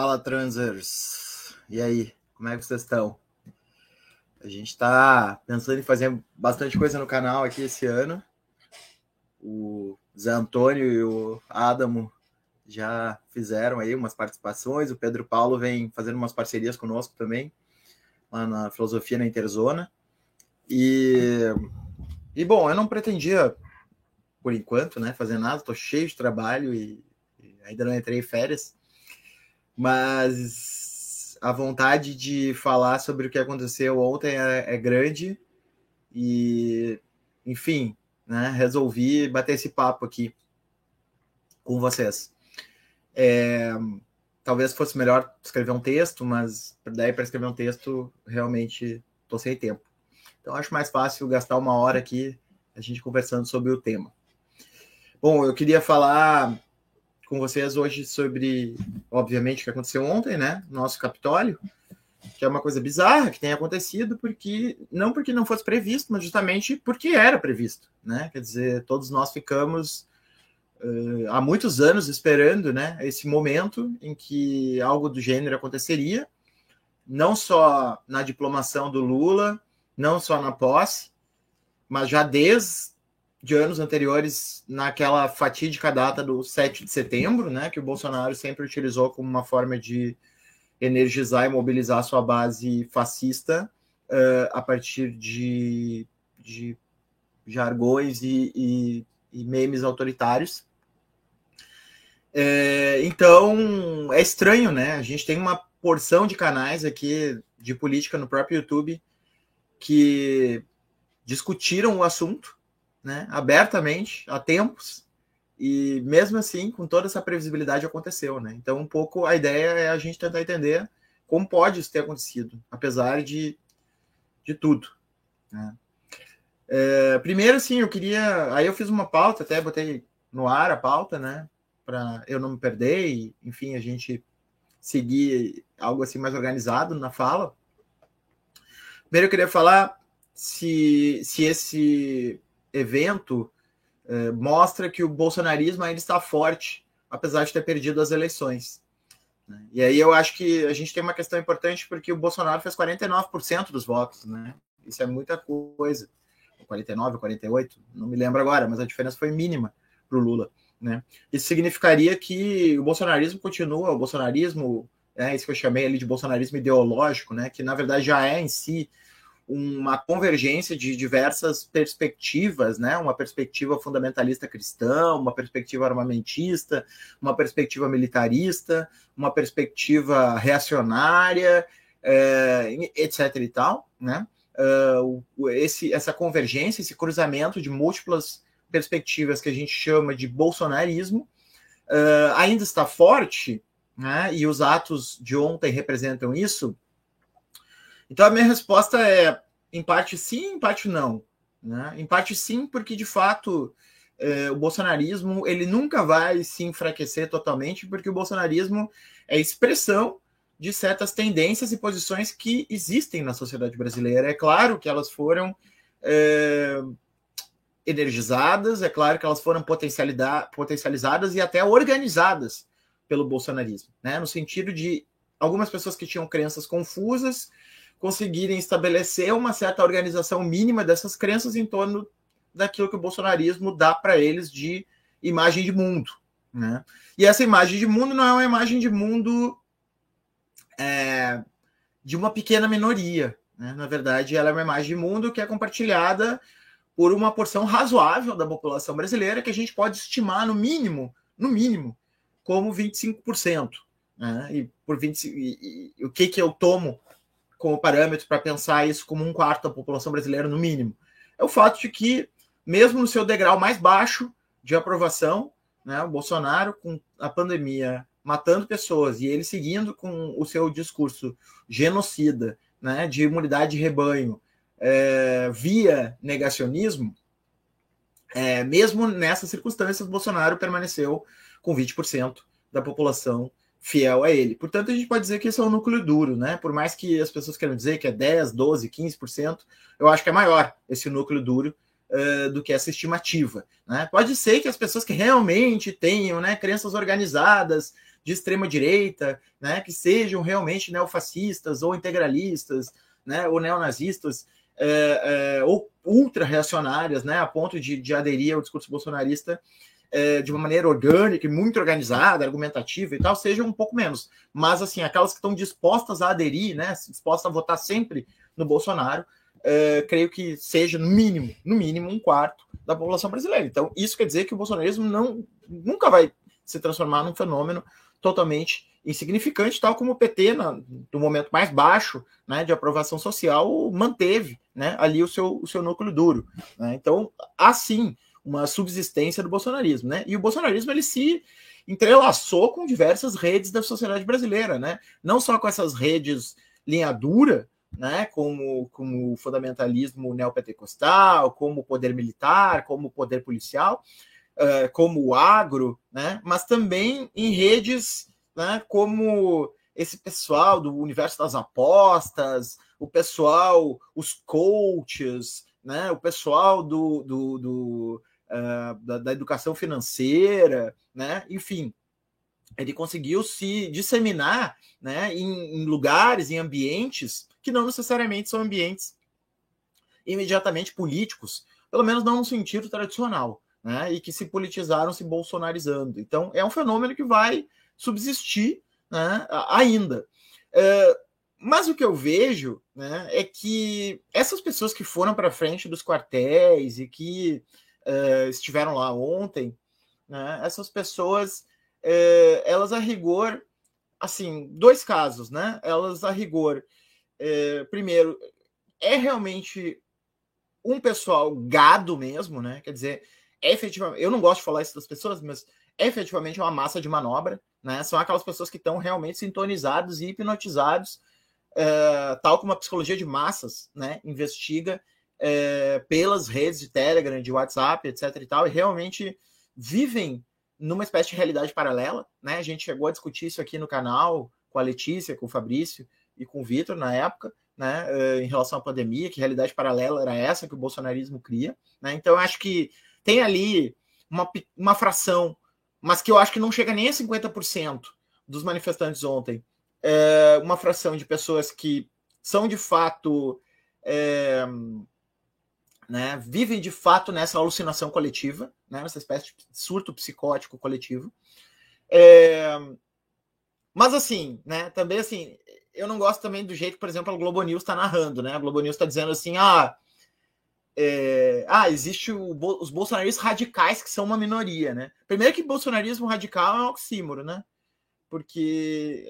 Fala, transers! E aí, como é que vocês estão? A gente está pensando em fazer bastante coisa no canal aqui esse ano. O Zé Antônio e o Adamo já fizeram aí umas participações. O Pedro Paulo vem fazendo umas parcerias conosco também, lá na Filosofia na Interzona. E, e bom, eu não pretendia, por enquanto, né, fazer nada. Estou cheio de trabalho e, e ainda não entrei em férias mas a vontade de falar sobre o que aconteceu ontem é, é grande e, enfim, né, resolvi bater esse papo aqui com vocês. É, talvez fosse melhor escrever um texto, mas daí para escrever um texto realmente estou sem tempo. Então acho mais fácil gastar uma hora aqui a gente conversando sobre o tema. Bom, eu queria falar com vocês hoje sobre, obviamente, o que aconteceu ontem, né? Nosso Capitólio, que é uma coisa bizarra que tem acontecido, porque não porque não fosse previsto, mas justamente porque era previsto, né? Quer dizer, todos nós ficamos uh, há muitos anos esperando, né? Esse momento em que algo do gênero aconteceria, não só na diplomação do Lula, não só na posse, mas já desde de anos anteriores naquela fatídica data do 7 de setembro, né, que o Bolsonaro sempre utilizou como uma forma de energizar e mobilizar sua base fascista uh, a partir de, de jargões e, e, e memes autoritários. É, então é estranho, né? A gente tem uma porção de canais aqui de política no próprio YouTube que discutiram o assunto né, abertamente há tempos, e mesmo assim, com toda essa previsibilidade, aconteceu. Né? Então, um pouco a ideia é a gente tentar entender como pode isso ter acontecido, apesar de, de tudo. Né? É, primeiro, sim, eu queria. Aí eu fiz uma pauta, até botei no ar a pauta, né? Para eu não me perder e, enfim, a gente seguir algo assim mais organizado na fala. Primeiro, eu queria falar se, se esse evento eh, mostra que o bolsonarismo ainda está forte, apesar de ter perdido as eleições. Né? E aí eu acho que a gente tem uma questão importante porque o Bolsonaro fez 49% dos votos, né? Isso é muita coisa. 49, 48, não me lembro agora, mas a diferença foi mínima para o Lula. Né? Isso significaria que o bolsonarismo continua, o bolsonarismo, é isso que eu chamei ali de bolsonarismo ideológico, né? que na verdade já é em si uma convergência de diversas perspectivas, né? Uma perspectiva fundamentalista cristã, uma perspectiva armamentista, uma perspectiva militarista, uma perspectiva reacionária, é, etc. e tal, né? Uh, esse, essa convergência, esse cruzamento de múltiplas perspectivas que a gente chama de bolsonarismo uh, ainda está forte, né? E os atos de ontem representam isso então a minha resposta é em parte sim, em parte não. Né? Em parte sim, porque de fato é, o bolsonarismo ele nunca vai se enfraquecer totalmente, porque o bolsonarismo é expressão de certas tendências e posições que existem na sociedade brasileira. É claro que elas foram é, energizadas, é claro que elas foram potencializadas e até organizadas pelo bolsonarismo, né? no sentido de algumas pessoas que tinham crenças confusas conseguirem estabelecer uma certa organização mínima dessas crenças em torno daquilo que o bolsonarismo dá para eles de imagem de mundo. Né? E essa imagem de mundo não é uma imagem de mundo é, de uma pequena minoria. Né? Na verdade, ela é uma imagem de mundo que é compartilhada por uma porção razoável da população brasileira, que a gente pode estimar no mínimo, no mínimo, como 25%. Né? E por 20, e, e, o que, que eu tomo como parâmetro para pensar isso como um quarto da população brasileira, no mínimo, é o fato de que, mesmo no seu degrau mais baixo de aprovação, né, o Bolsonaro, com a pandemia matando pessoas e ele seguindo com o seu discurso genocida, né, de imunidade de rebanho, é, via negacionismo, é, mesmo nessas circunstâncias, Bolsonaro permaneceu com 20% da população fiel a ele. Portanto, a gente pode dizer que esse é um núcleo duro, né? Por mais que as pessoas queiram dizer que é 10, 12, 15%, eu acho que é maior esse núcleo duro uh, do que essa estimativa. Né? Pode ser que as pessoas que realmente tenham né, crenças organizadas, de extrema direita, né, que sejam realmente neofascistas ou integralistas, né, ou neonazistas, é, é, ou ultra-reacionárias, né, a ponto de, de aderir ao discurso bolsonarista é, de uma maneira orgânica e muito organizada, argumentativa e tal, sejam um pouco menos. Mas, assim, aquelas que estão dispostas a aderir, né, dispostas a votar sempre no Bolsonaro, é, creio que seja, no mínimo, no mínimo, um quarto da população brasileira. Então, isso quer dizer que o bolsonarismo não, nunca vai se transformar num fenômeno totalmente insignificante, tal como o PT, na, no momento mais baixo né, de aprovação social, manteve né, ali o seu, o seu núcleo duro. Né? Então, há sim uma subsistência do bolsonarismo. Né? E o bolsonarismo ele se entrelaçou com diversas redes da sociedade brasileira, né? não só com essas redes linha dura, né, como, como o fundamentalismo neopentecostal, como o poder militar, como o poder policial, uh, como o agro, né, mas também em redes né, como esse pessoal do universo das apostas, o pessoal, os coaches, né, o pessoal do, do, do uh, da, da, educação financeira, né, enfim, ele conseguiu se disseminar né, em, em lugares, em ambientes que não necessariamente são ambientes imediatamente políticos, pelo menos não no sentido tradicional, né, e que se politizaram se bolsonarizando. Então, é um fenômeno que vai subsistir né, ainda. É, mas o que eu vejo né, é que essas pessoas que foram para frente dos quartéis e que é, estiveram lá ontem, né, essas pessoas, é, elas a rigor, assim, dois casos, né? Elas a rigor, é, primeiro, é realmente um pessoal gado mesmo, né? Quer dizer, efetivamente, eu não gosto de falar isso das pessoas, mas é efetivamente uma massa de manobra, né? São aquelas pessoas que estão realmente sintonizados e hipnotizados, é, tal como a psicologia de massas, né? Investiga é, pelas redes de Telegram, de WhatsApp, etc. e tal, e realmente vivem numa espécie de realidade paralela, né? A gente chegou a discutir isso aqui no canal com a Letícia, com o Fabrício e com o Vitor na época, né? É, em relação à pandemia, que realidade paralela era essa que o bolsonarismo cria, né? Então, eu acho que tem ali uma, uma fração mas que eu acho que não chega nem a 50% dos manifestantes ontem. É uma fração de pessoas que são de fato. É, né, vivem de fato nessa alucinação coletiva, né, nessa espécie de surto psicótico coletivo. É, mas assim, né, também assim, eu não gosto também do jeito por exemplo, a Globo News está narrando, né? A Globo News está dizendo assim, ah, é, ah, existe o, os bolsonaristas radicais que são uma minoria, né? Primeiro que bolsonarismo radical é um oxímoro, né? Porque,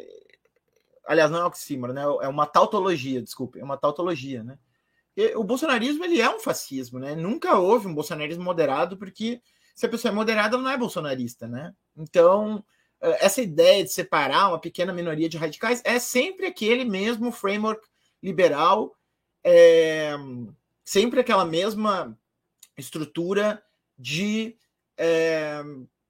aliás, não é um oxímoro, né? É uma tautologia, desculpe, é uma tautologia, né? O bolsonarismo ele é um fascismo, né? Nunca houve um bolsonarismo moderado, porque se a pessoa é moderada, ela não é bolsonarista, né? Então, é, essa ideia de separar uma pequena minoria de radicais é sempre aquele mesmo framework liberal. É, sempre aquela mesma estrutura de é,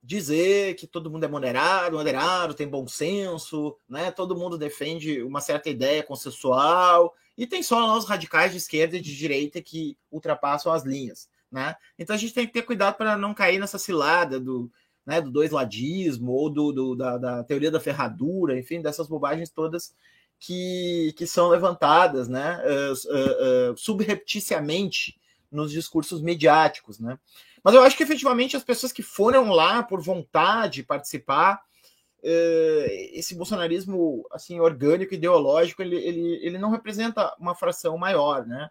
dizer que todo mundo é moderado, moderado, tem bom senso, né? Todo mundo defende uma certa ideia consensual e tem só os radicais de esquerda e de direita que ultrapassam as linhas, né? Então a gente tem que ter cuidado para não cair nessa cilada do, né, do dois ladismo ou do, do da, da, teoria da ferradura, enfim, dessas bobagens todas que, que são levantadas né, uh, uh, uh, subrepticiamente nos discursos mediáticos. Né? Mas eu acho que efetivamente as pessoas que foram lá por vontade participar, esse bolsonarismo assim orgânico, ideológico, ele, ele, ele não representa uma fração maior. Né?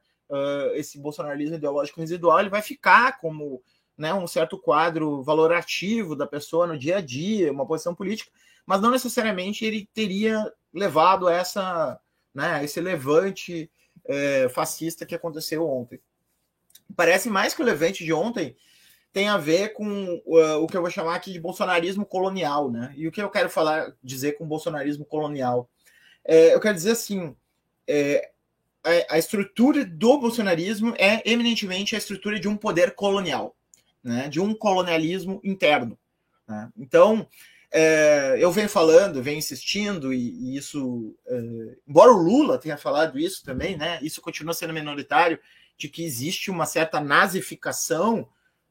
esse bolsonarismo ideológico residual ele vai ficar como né, um certo quadro valorativo da pessoa no dia a dia, uma posição política, mas não necessariamente ele teria levado a essa, né, esse levante é, fascista que aconteceu ontem. Parece mais que o levante de ontem tem a ver com uh, o que eu vou chamar aqui de bolsonarismo colonial, né? E o que eu quero falar, dizer com bolsonarismo colonial? É, eu quero dizer assim, é, a, a, estrutura do bolsonarismo é eminentemente a estrutura de um poder colonial, né? De um colonialismo interno. Né? Então, é, eu venho falando, venho insistindo, e, e isso, é, embora o Lula tenha falado isso também, né? Isso continua sendo minoritário, de que existe uma certa nazificação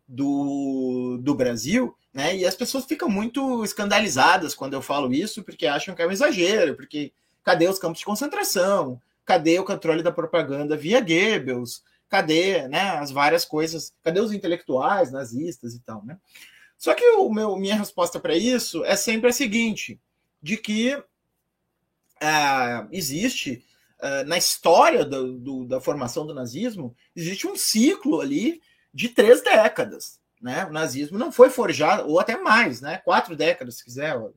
do, do Brasil, Né? E as pessoas ficam muito escandalizadas quando eu falo isso, porque acham que é um exagero, porque cadê os campos de concentração? Cadê o controle da propaganda via Goebbels? Cadê né, as várias coisas? Cadê os intelectuais nazistas e tal? Né? Só que o meu, minha resposta para isso é sempre a seguinte: de que uh, existe uh, na história do, do, da formação do nazismo, existe um ciclo ali de três décadas. Né? O nazismo não foi forjado, ou até mais, né? quatro décadas, se quiser. Uh,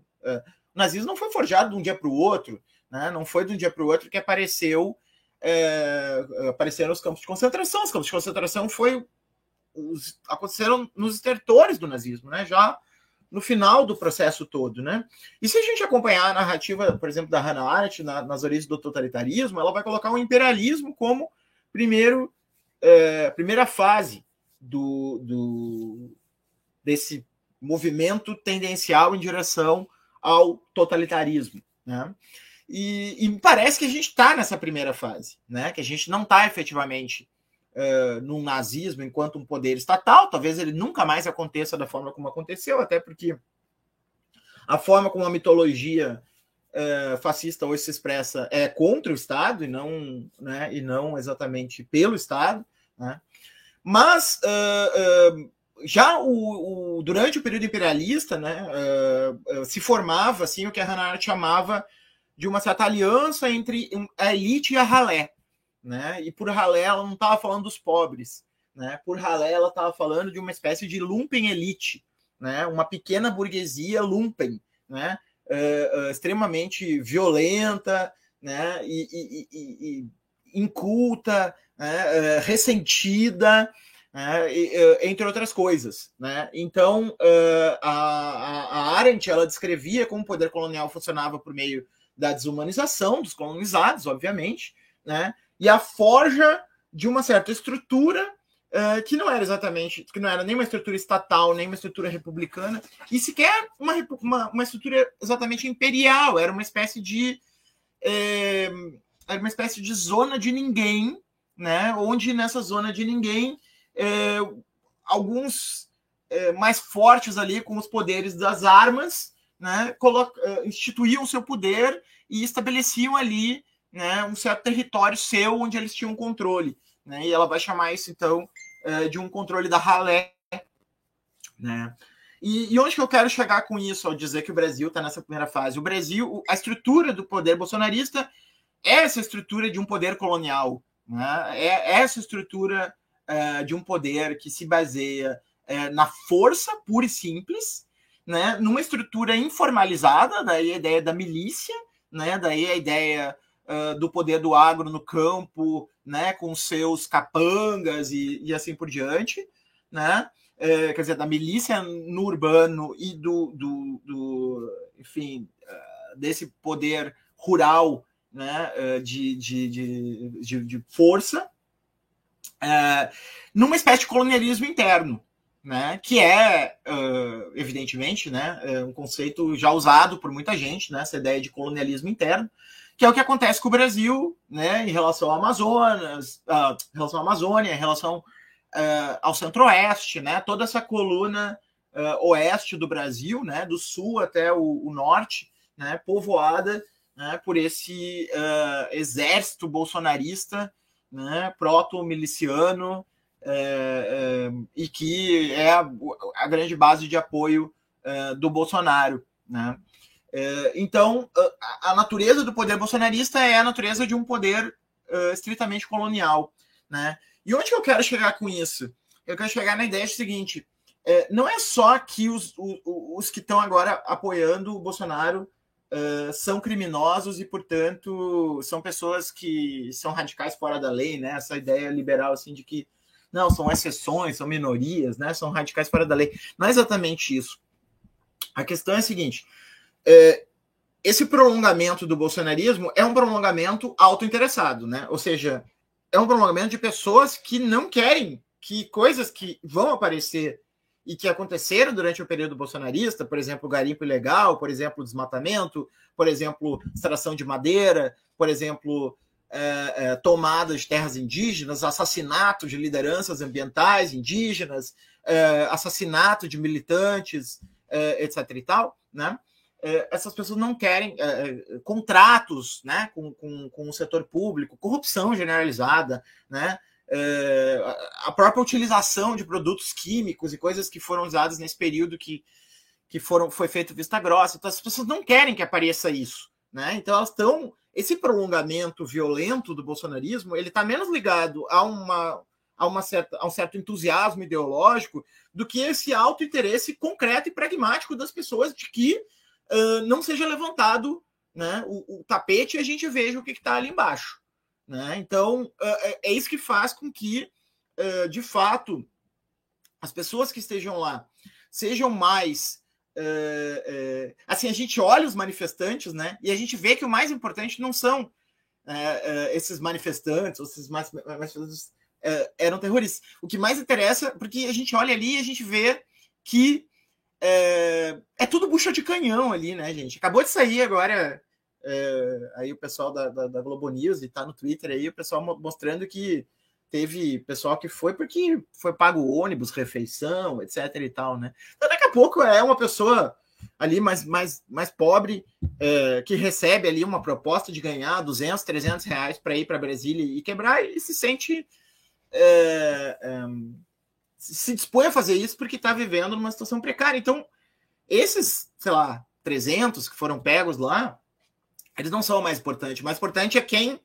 o nazismo não foi forjado de um dia para o outro, né? não foi de um dia para o outro que apareceu é, apareceram os campos de concentração. Os campos de concentração foi os, aconteceram nos estertores do nazismo, né? Já no final do processo todo, né? E se a gente acompanhar a narrativa, por exemplo, da Hannah Arendt na, nas origens do totalitarismo, ela vai colocar o imperialismo como primeiro, é, primeira fase do, do, desse movimento tendencial em direção ao totalitarismo, né? E, me parece que a gente está nessa primeira fase, né? Que a gente não está efetivamente uh, num nazismo enquanto um poder estatal. Talvez ele nunca mais aconteça da forma como aconteceu, até porque a forma como a mitologia uh, fascista hoje se expressa é contra o Estado e não, né, e não exatamente pelo Estado. Né? Mas uh, já o, o, durante o período imperialista, né, se formava assim o que a Hannah Arendt chamava de uma certa aliança entre a elite e a ralé né? E por ralé ela não estava falando dos pobres, né? Por ralé ela estava falando de uma espécie de lumpen elite, né? Uma pequena burguesia lumpen, né? Uh, uh, extremamente violenta, né? E, e, e, e inculta, né? Uh, ressentida, né? entre outras coisas, né? Então a, a, a Arendt ela descrevia como o poder colonial funcionava por meio da desumanização dos colonizados, obviamente, né? e a forja de uma certa estrutura que não era exatamente, que não era nem uma estrutura estatal, nem uma estrutura republicana, e sequer uma, uma, uma estrutura exatamente imperial, era uma espécie de é, era uma espécie de zona de ninguém, né? Onde nessa zona de ninguém é, alguns é, mais fortes ali com os poderes das armas, né? instituíam seu poder e estabeleciam ali né, um certo território seu onde eles tinham controle. Né, e ela vai chamar isso, então, é, de um controle da ralé. Né? E, e, onde que eu quero chegar com isso ao dizer que o Brasil está nessa primeira fase? O Brasil, a estrutura do poder bolsonarista é essa estrutura de um poder colonial. Né? É essa estrutura é, de um poder que se baseia é, na força pura e simples, né? numa estrutura informalizada, daí a ideia da milícia, né? daí a ideia do poder do agro no campo, né, com seus capangas e, e assim por diante, né, é, quer dizer, da milícia no urbano e do, do, do enfim, uh, desse poder rural, né, uh, de, de, de, de, força, uh, numa espécie de colonialismo interno, né, que é, evidentemente, né, um conceito já usado por muita gente, né, essa ideia de colonialismo interno, que é o que acontece com o Brasil, né, em relação ao Amazonas, uh, em relação à Amazônia, em relação uh, ao Centro-Oeste, né, toda essa coluna uh, oeste do Brasil, né, do sul até o, o norte, né, povoada né, por esse exército bolsonarista, né, proto-miliciano, e que é a, a, grande base de apoio do Bolsonaro, né? É, então, a, natureza do poder bolsonarista é a natureza de um poder uh, estritamente colonial. Né? E onde eu quero chegar com isso? Eu quero chegar na ideia seguinte: é, não é só que os, os, os que estão agora apoiando o Bolsonaro uh, são criminosos e, portanto, são pessoas que são radicais fora da lei, né? Essa ideia liberal assim de que não são exceções, são minorias, né? São radicais fora da lei. Não é exatamente isso. A questão é a seguinte: é, esse prolongamento do bolsonarismo é um prolongamento autointeressado, né? Ou seja, é um prolongamento de pessoas que não querem que coisas que vão aparecer e que aconteceram durante o período bolsonarista, por exemplo, garimpo ilegal, por exemplo, desmatamento, por exemplo, extração de madeira, por exemplo, é, é, tomada de terras indígenas, assassinato de lideranças ambientais indígenas, é, assassinato de militantes, é, etc. e tal, né? É, essas pessoas não querem é, contratos né, com, com, com, o setor público, corrupção generalizada, né, a própria utilização de produtos químicos e coisas que foram usadas nesse período que, que foram, foi feito vista grossa. Então, as pessoas não querem que apareça isso. Né? Então, elas estão esse prolongamento violento do bolsonarismo ele está menos ligado a uma a, uma certa, a um certo entusiasmo ideológico do que esse alto interesse concreto e pragmático das pessoas de que uh, não seja levantado né, o, o, tapete e a gente veja o que está ali embaixo. Né? Então, uh, é isso que faz com que, uh, de fato, as pessoas que estejam lá sejam mais é, é, assim, a gente olha os manifestantes, né? E a gente vê que o mais importante não são é, esses manifestantes, ou esses manifestantes eram terroristas. O que mais interessa, porque a gente olha ali e a gente vê que é, é, tudo bucha de canhão ali, né, gente? Acabou de sair agora é, aí o pessoal da, da, da, Globo News e tá no Twitter aí, o pessoal mostrando que teve pessoal que foi porque foi pago ônibus, refeição, etc e tal, né? Então, daqui a pouco é uma pessoa ali mais, mais, mais pobre é, que recebe ali uma proposta de ganhar 200, 300 reais para ir para Brasília e quebrar e se sente é, se dispõe a fazer isso porque está vivendo numa situação precária. Então, esses, sei lá, 300 que foram pegos lá, eles não são o mais importante. O mais importante é quem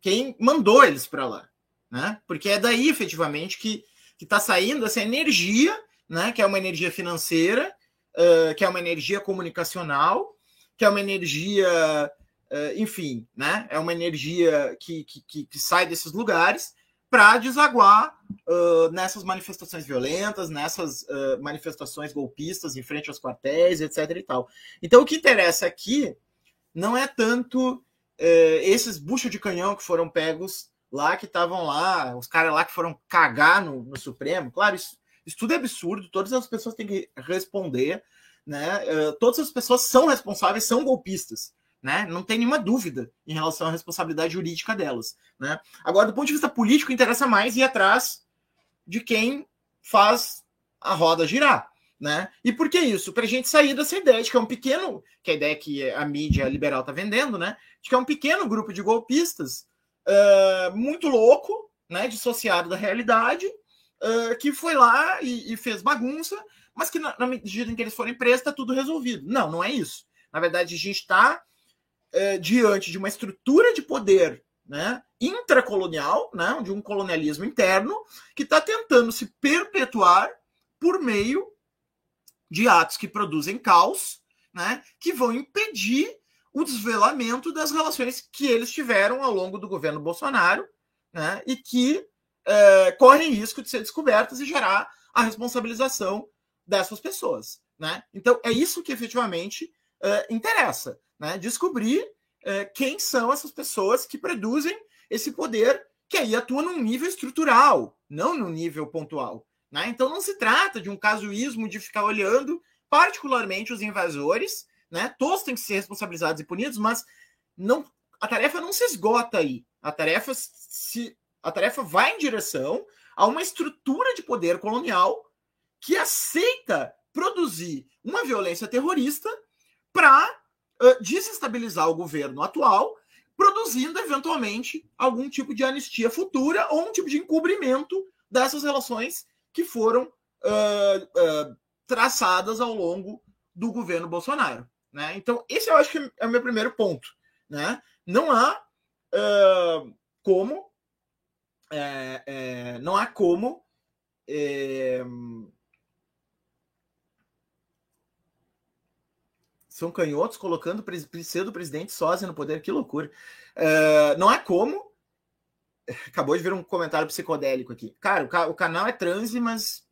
quem mandou eles para lá né? Porque é daí efetivamente que está saindo essa energia, né? Que é uma energia financeira, uh, que é uma energia comunicacional, que é uma energia, uh, enfim, né? É uma energia que, que, que sai desses lugares para desaguar uh, nessas manifestações violentas, nessas manifestações golpistas em frente aos quartéis, etc. e tal. Então, o que interessa aqui não é tanto esses buchos de canhão que foram pegos lá que estavam lá, os caras lá que foram cagar no, no Supremo. Claro, isso, isso, tudo é absurdo, todas as pessoas têm que responder, né? Uh, todas as pessoas são responsáveis, são golpistas. Né? Não tem nenhuma dúvida em relação à responsabilidade jurídica delas. Né? Agora, do ponto de vista político, interessa mais ir atrás de quem faz a roda girar. Né? E por que isso? Para a gente sair dessa ideia de que é um pequeno, que é a ideia que a mídia liberal está vendendo, né? De que é um pequeno grupo de golpistas uh, muito louco, né, dissociado da realidade, uh, que foi lá e, e, fez bagunça, mas que na, na, medida em que eles forem presos está tudo resolvido. Não, não é isso. Na verdade, a gente está uh, diante de uma estrutura de poder né, intracolonial, né, de um colonialismo interno, que está tentando se perpetuar por meio de atos que produzem caos, né, que vão impedir o desvelamento das relações que eles tiveram ao longo do governo Bolsonaro, né, e que é, correm risco de ser descobertas e gerar a responsabilização dessas pessoas. Né? Então, é isso que efetivamente é, interessa, né? descobrir é, quem são essas pessoas que produzem esse poder que aí atua num nível estrutural, não num nível pontual. Né? Então, não se trata de um casuísmo de ficar olhando particularmente os invasores né? Todos têm que ser responsabilizados e punidos, mas não, a tarefa não se esgota aí. A tarefa se a tarefa vai em direção a uma estrutura de poder colonial que aceita produzir uma violência terrorista para uh, desestabilizar o governo atual, produzindo eventualmente algum tipo de anistia futura ou um tipo de encobrimento dessas relações que foram uh, uh, traçadas ao longo do governo Bolsonaro. Né? Então, esse eu acho que é o meu primeiro ponto. Né? Não há uh, como. É, é, não há como. É, são canhotos colocando o pseudo-presidente sósia no poder, que loucura. Não há como. Acabou de ver um comentário psicodélico aqui. Cara, o, ca o canal é transe, mas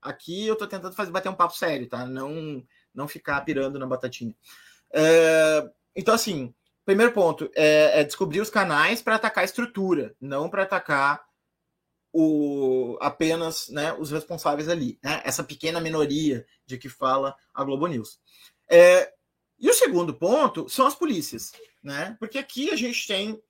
aqui eu tô tentando fazer bater um papo sério, tá? Não não ficar pirando na batatinha. É, então, assim, primeiro ponto é, é descobrir os canais para atacar a estrutura, não para atacar o, apenas né, os responsáveis ali, né? essa pequena minoria de que fala a Globo News. É, e o segundo ponto são as polícias, né? Porque aqui a gente tem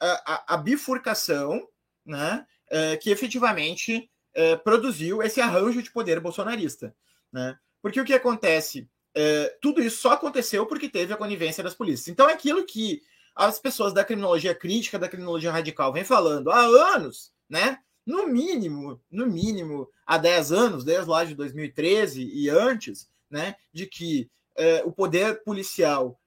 a, a bifurcação né, é, que efetivamente é, produziu esse arranjo de poder bolsonarista. Né? Porque o que acontece? É, tudo isso só aconteceu porque teve a conivência das polícias. Então, aquilo que as pessoas da criminologia crítica, da criminologia radical, vem falando há anos, né? No mínimo, no mínimo, há 10 anos, desde lá de 2013 e antes, né? De que o poder policial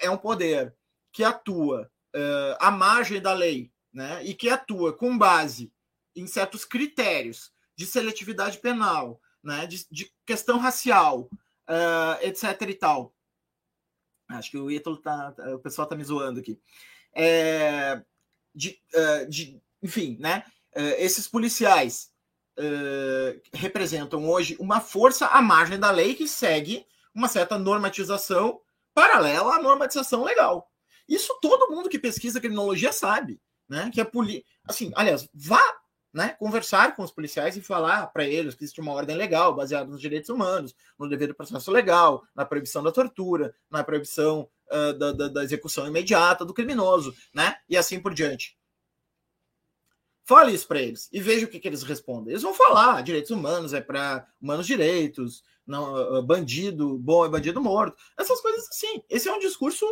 é um poder que atua é, à margem da lei, né? E que atua com base em certos critérios de seletividade penal, né, de, de questão racial, uh, etc. e tal. Acho que o Ítalo tá. O pessoal tá me zoando aqui. É, de, uh, de, enfim, né? Uh, esses policiais representam hoje uma força à margem da lei que segue uma certa normatização paralela à normatização legal. Isso todo mundo que pesquisa criminologia sabe, né? Que a polícia, assim, aliás, vá né, conversar com os policiais e falar para eles que existe uma ordem legal baseada nos direitos humanos, no dever do processo legal, na proibição da tortura, na proibição uh, da, da, da, execução imediata do criminoso, né, e assim por diante. Fale isso para eles e veja o que, que, eles respondem. Eles vão falar: direitos humanos é para humanos direitos, não, bandido bom é bandido morto, essas coisas assim. Esse é um discurso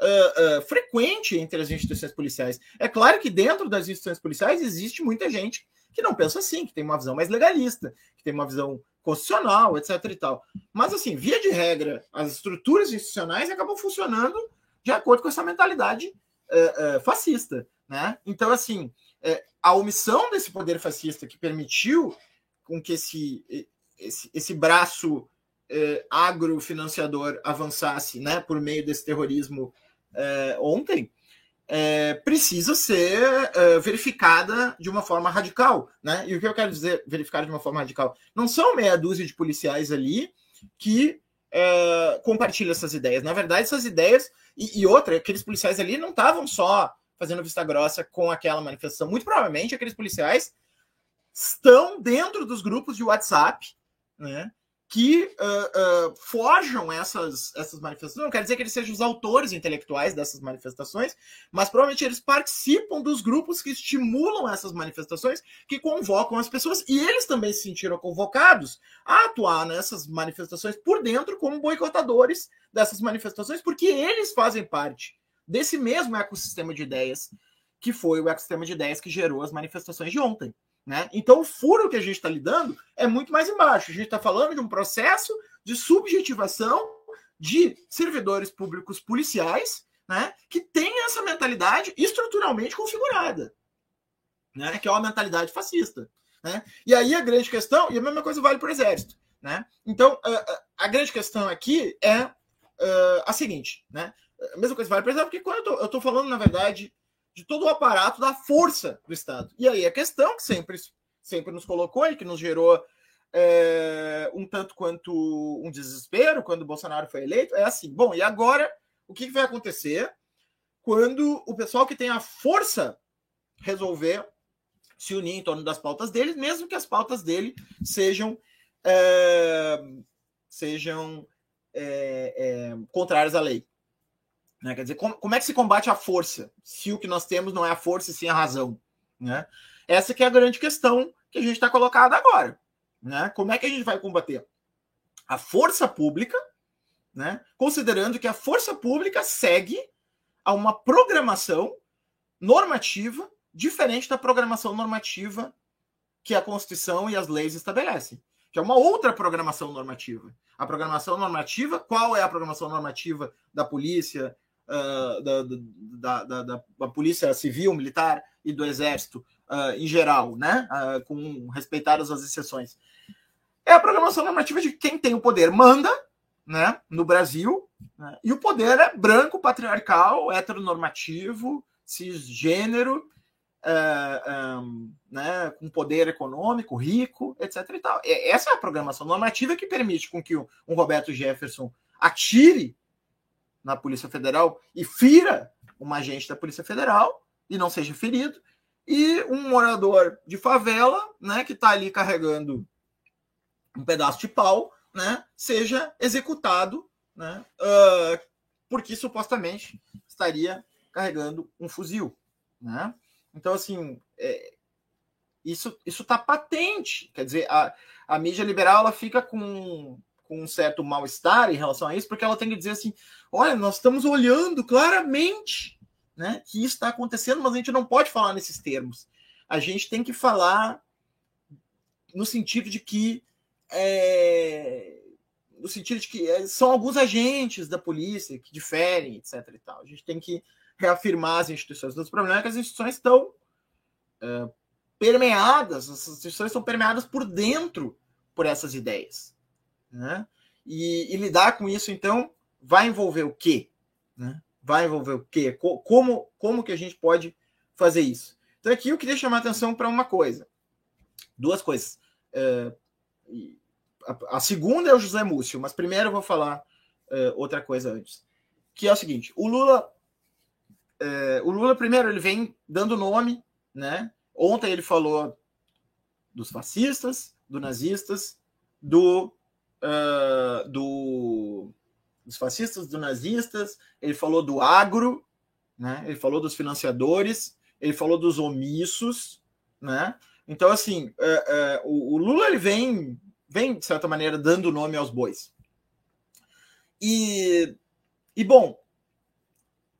uh, uh, frequente entre as instituições policiais. É claro que dentro das instituições policiais existe muita gente que não pensa assim, que tem uma visão mais legalista, que tem uma visão constitucional, etc. e tal. Mas, assim, via de regra, as estruturas institucionais acabam funcionando de acordo com essa mentalidade uh, fascista. Né? Então, assim, a omissão desse poder fascista que permitiu com que esse, esse, esse braço agrofinanciador avançasse né, por meio desse terrorismo é, ontem, é, precisa ser é, verificada de uma forma radical. Né? E o que eu quero dizer, verificada de uma forma radical? Não são meia dúzia de policiais ali que é, compartilham essas ideias. Na verdade, essas ideias. E, e outra, aqueles policiais ali não estavam só fazendo vista grossa com aquela manifestação. Muito provavelmente aqueles policiais estão dentro dos grupos de WhatsApp, né? Que uh, uh, forjam essas, essas manifestações. Não quer dizer que eles sejam os autores intelectuais dessas manifestações, mas provavelmente eles participam dos grupos que estimulam essas manifestações, que convocam as pessoas, e eles também se sentiram convocados a atuar nessas manifestações por dentro como boicotadores dessas manifestações, porque eles fazem parte desse mesmo ecossistema de ideias que foi o ecossistema de ideias que gerou as manifestações de ontem. Né? Então, o furo que a gente está lidando é muito mais embaixo. A gente está falando de um processo de subjetivação de servidores públicos policiais né, que tem essa mentalidade estruturalmente configurada, né, que é uma mentalidade fascista. Né? E aí a grande questão, e a mesma coisa vale para o Exército. Né? Então, a, a, grande questão aqui é uh, a seguinte: né? a mesma coisa vale para o Exército, porque quando eu estou falando, na verdade, de todo o aparato da força do Estado. E aí a questão que sempre, sempre nos colocou e que nos gerou é, um tanto quanto um desespero quando o Bolsonaro foi eleito é assim: bom, e agora o que vai acontecer quando o pessoal que tem a força resolver se unir em torno das pautas dele, mesmo que as pautas dele sejam é, sejam é, é contrárias à lei? Né? Quer dizer, como, como, é que se combate a força, se o que nós temos não é a força e sim a razão? Né? Essa que é a grande questão que a gente está colocada agora. Né? Como é que a gente vai combater a força pública, né? considerando que a força pública segue a uma programação normativa diferente da programação normativa que a Constituição e as leis estabelecem, que é uma outra programação normativa. A programação normativa, qual é a programação normativa da polícia, uh, da, da, da, da, da, polícia civil, militar e do exército uh, em geral, né? Uh, com respeitadas as exceções. É a programação normativa de quem tem o poder manda, né? No Brasil, né? e o poder é branco, patriarcal, heteronormativo, cisgênero, Uh, um, né, com poder econômico, rico, etc. E tal. Essa é a programação normativa que permite com que um Roberto Jefferson atire na Polícia Federal e fira um agente da Polícia Federal e não seja ferido, e um morador de favela, né, que está ali carregando um pedaço de pau, né, seja executado, né, uh, porque supostamente estaria carregando um fuzil, Né? Então, assim, é, isso está patente. Quer dizer, a, a mídia liberal ela fica com, com um certo mal-estar em relação a isso, porque ela tem que dizer assim: olha, nós estamos olhando claramente né, que isso está acontecendo, mas a gente não pode falar nesses termos. A gente tem que falar no sentido de que. É, no sentido de que é, são alguns agentes da polícia que diferem, etc. E tal. A gente tem que reafirmar as instituições. O problema é que as instituições estão é, permeadas, as instituições estão permeadas por dentro por essas ideias. Né? E, e, lidar com isso, então, vai envolver o quê? Né? Vai envolver o quê? Como, como que a gente pode fazer isso? Então, aqui eu queria chamar a atenção para uma coisa. Duas coisas. É, a, a, segunda é o José Múcio, mas primeiro eu vou falar é, outra coisa antes. Que é o seguinte: o Lula. É, o Lula, primeiro, ele vem dando nome, né? Ontem ele falou dos fascistas, dos nazistas, do, uh, do dos fascistas, dos nazistas, ele falou do agro, né? Ele falou dos financiadores, ele falou dos omissos, né? Então assim, uh, o, o, Lula ele vem, vem de certa maneira dando nome aos bois. E, e bom,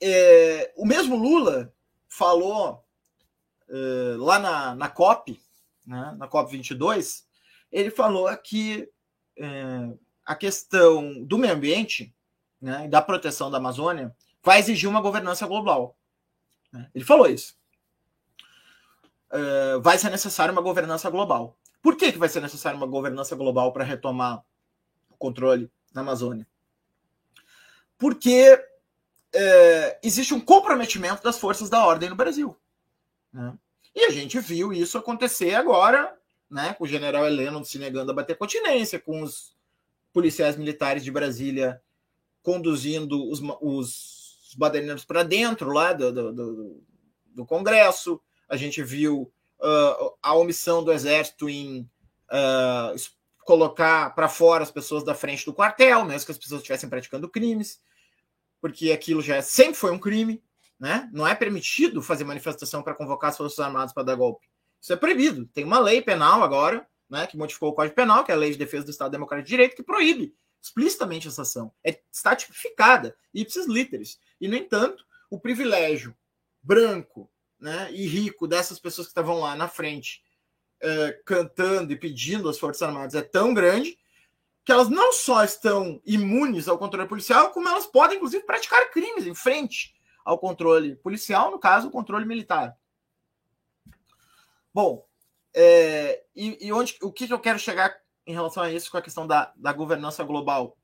é, o mesmo Lula falou uh, lá na, na COP, né, na COP 22, ele falou que a questão do meio ambiente né, da proteção da Amazônia vai exigir uma governança global. Né? Ele falou isso. Uh, vai ser necessária uma governança global. Por que, que vai ser necessária uma governança global para retomar o controle na Amazônia? Porque uh, existe um comprometimento das forças da ordem no Brasil. Né? E a gente viu isso acontecer agora, né, com o general Heleno se negando a bater continência, com os policiais militares de Brasília conduzindo os, os baderneiros para dentro lá do, do, do, do, Congresso. A gente viu uh, a omissão do Exército em uh, colocar para fora as pessoas da frente do quartel, mesmo que as pessoas estivessem praticando crimes, porque aquilo já sempre foi um crime. Né? Não é permitido fazer manifestação para convocar as Forças Armadas para dar golpe. Isso é proibido. Tem uma lei penal agora, né, que modificou o Código Penal, que é a Lei de Defesa do Estado Democrático de Direito, que proíbe explicitamente essa ação. É, está tipificada, ipsis literis. E, no entanto, o privilégio branco né, e rico dessas pessoas que estavam lá na frente uh, cantando e pedindo às Forças Armadas é tão grande que elas não só estão imunes ao controle policial, como elas podem, inclusive, praticar crimes em frente ao controle policial, no caso, o controle militar. Bom, é, e, e, onde, o que eu quero chegar em relação a isso com a questão da, da governança global?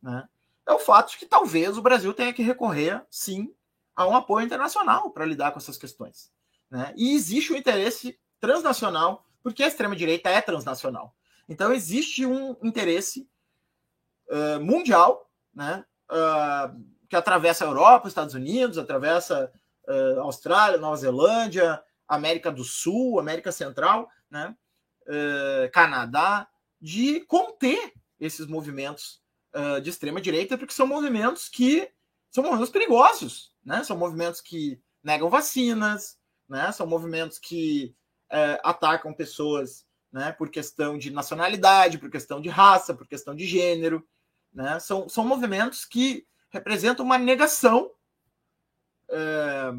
Né? É o fato de que talvez o Brasil tenha que recorrer, sim, a um apoio internacional para lidar com essas questões. Né? E existe um interesse transnacional, porque a extrema-direita é transnacional. Então, existe um interesse uh, mundial né, uh, que atravessa a Europa, os Estados Unidos, atravessa uh, Austrália, Nova Zelândia, América do Sul, América Central, né, uh, Canadá, de conter esses movimentos uh, de extrema direita, porque são movimentos que são movimentos perigosos, né? São movimentos que negam vacinas, né? São movimentos que uh, atacam pessoas, né? Por questão de nacionalidade, por questão de raça, por questão de gênero, né? São, são movimentos que representa uma negação. É,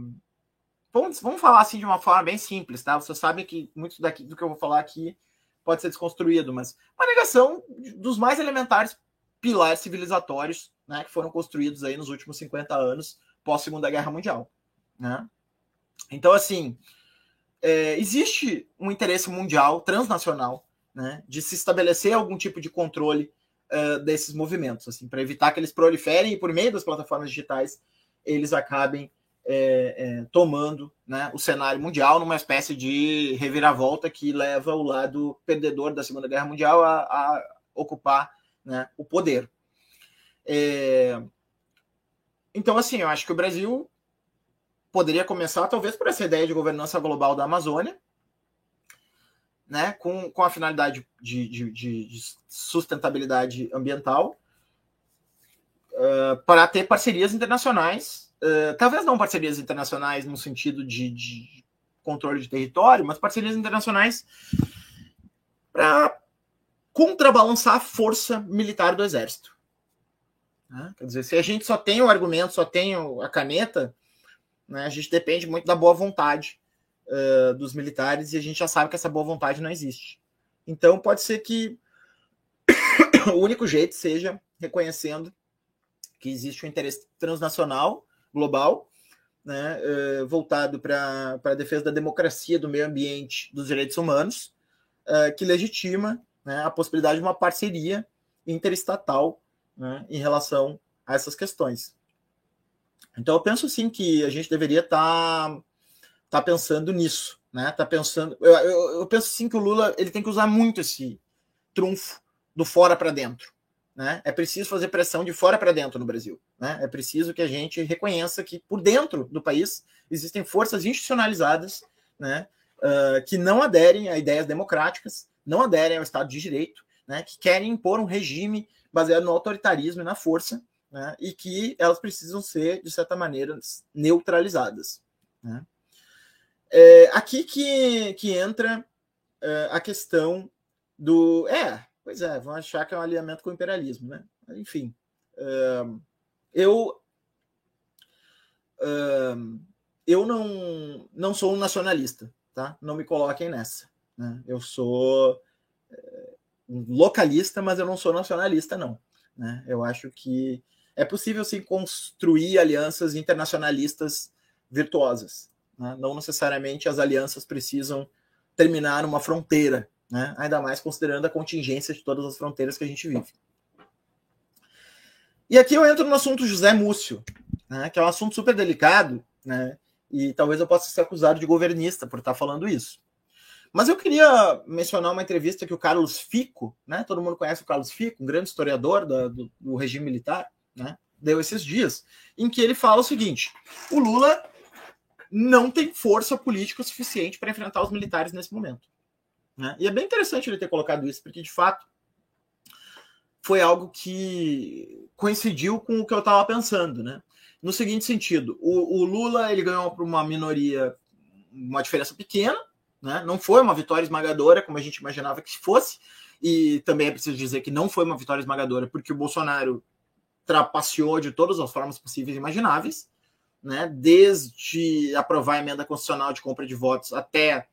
vamos, vamos falar assim de uma forma bem simples, tá? Vocês sabem que muito daqui, do que eu vou falar aqui pode ser desconstruído, mas uma negação dos mais elementares pilares civilizatórios né, que foram construídos aí nos últimos 50 anos pós Segunda Guerra Mundial. Né? Então, assim, é, existe um interesse mundial, transnacional, né, de se estabelecer algum tipo de controle uh, desses movimentos, assim, para evitar que eles proliferem e por meio das plataformas digitais eles acabem é, é, tomando né, o cenário mundial numa espécie de reviravolta que leva o lado perdedor da Segunda Guerra Mundial a, a ocupar né, o poder. É... Então, assim, eu acho que o Brasil poderia começar, talvez, por essa ideia de governança global da Amazônia, né, com, com a finalidade de, de, de sustentabilidade ambiental, uh, para ter parcerias internacionais uh, talvez não parcerias internacionais no sentido de, de controle de território, mas parcerias internacionais para contrabalançar a força militar do exército. Né? Quer dizer, se a gente só tem o argumento, só tem a caneta, né, a gente depende muito da boa vontade uh, dos militares e a gente já sabe que essa boa vontade não existe. Então pode ser que o único jeito seja reconhecendo que existe um interesse transnacional, global, né, uh, voltado para a defesa da democracia, do meio ambiente, dos direitos humanos, uh, que legitima né, a possibilidade de uma parceria interestatal né, em relação a essas questões. Então, eu penso sim que a gente deveria estar tá, tá pensando nisso, né? Tá pensando. Eu, eu, eu, penso sim que o Lula ele tem que usar muito esse trunfo do fora para dentro. Né? É preciso fazer pressão de fora para dentro no Brasil. Né? É preciso que a gente reconheça que por dentro do país existem forças institucionalizadas né, uh, que não aderem a ideias democráticas, não aderem ao Estado de Direito, né, que querem impor um regime baseado no autoritarismo e na força, né, e que elas precisam ser, de certa maneira, neutralizadas. Né. É aqui que, que entra é, a questão do. É, pois é, vão achar que é um alinhamento com o imperialismo, né? Enfim, eu. Eu não, não sou um nacionalista, tá? Não me coloquem nessa. Né? Eu sou é, um localista, mas eu não sou nacionalista, não. Né? Eu acho que é possível sim construir alianças internacionalistas virtuosas. Né? Não necessariamente as alianças precisam terminar uma fronteira, né? ainda mais considerando a contingência de todas as fronteiras que a gente vive. E aqui eu entro no assunto José Múcio, né? que é um assunto super delicado, né? e talvez eu possa ser acusado de governista por estar falando isso. Mas eu queria mencionar uma entrevista que o Carlos Fico, né? Todo mundo conhece o Carlos Fico, um grande historiador do, do, do regime militar, né? Deu esses dias, em que ele fala o seguinte: o Lula não tem força política suficiente para enfrentar os militares nesse momento. Né? E é bem interessante ele ter colocado isso, porque de fato foi algo que coincidiu com o que eu estava pensando, né? No seguinte sentido, o, o Lula ele ganhou para uma minoria uma diferença pequena, né? Não foi uma vitória esmagadora, como a gente imaginava que fosse, e também é preciso dizer que não foi uma vitória esmagadora, porque o Bolsonaro trapaceou de todas as formas possíveis e imagináveis, né? desde aprovar a emenda constitucional de compra de votos até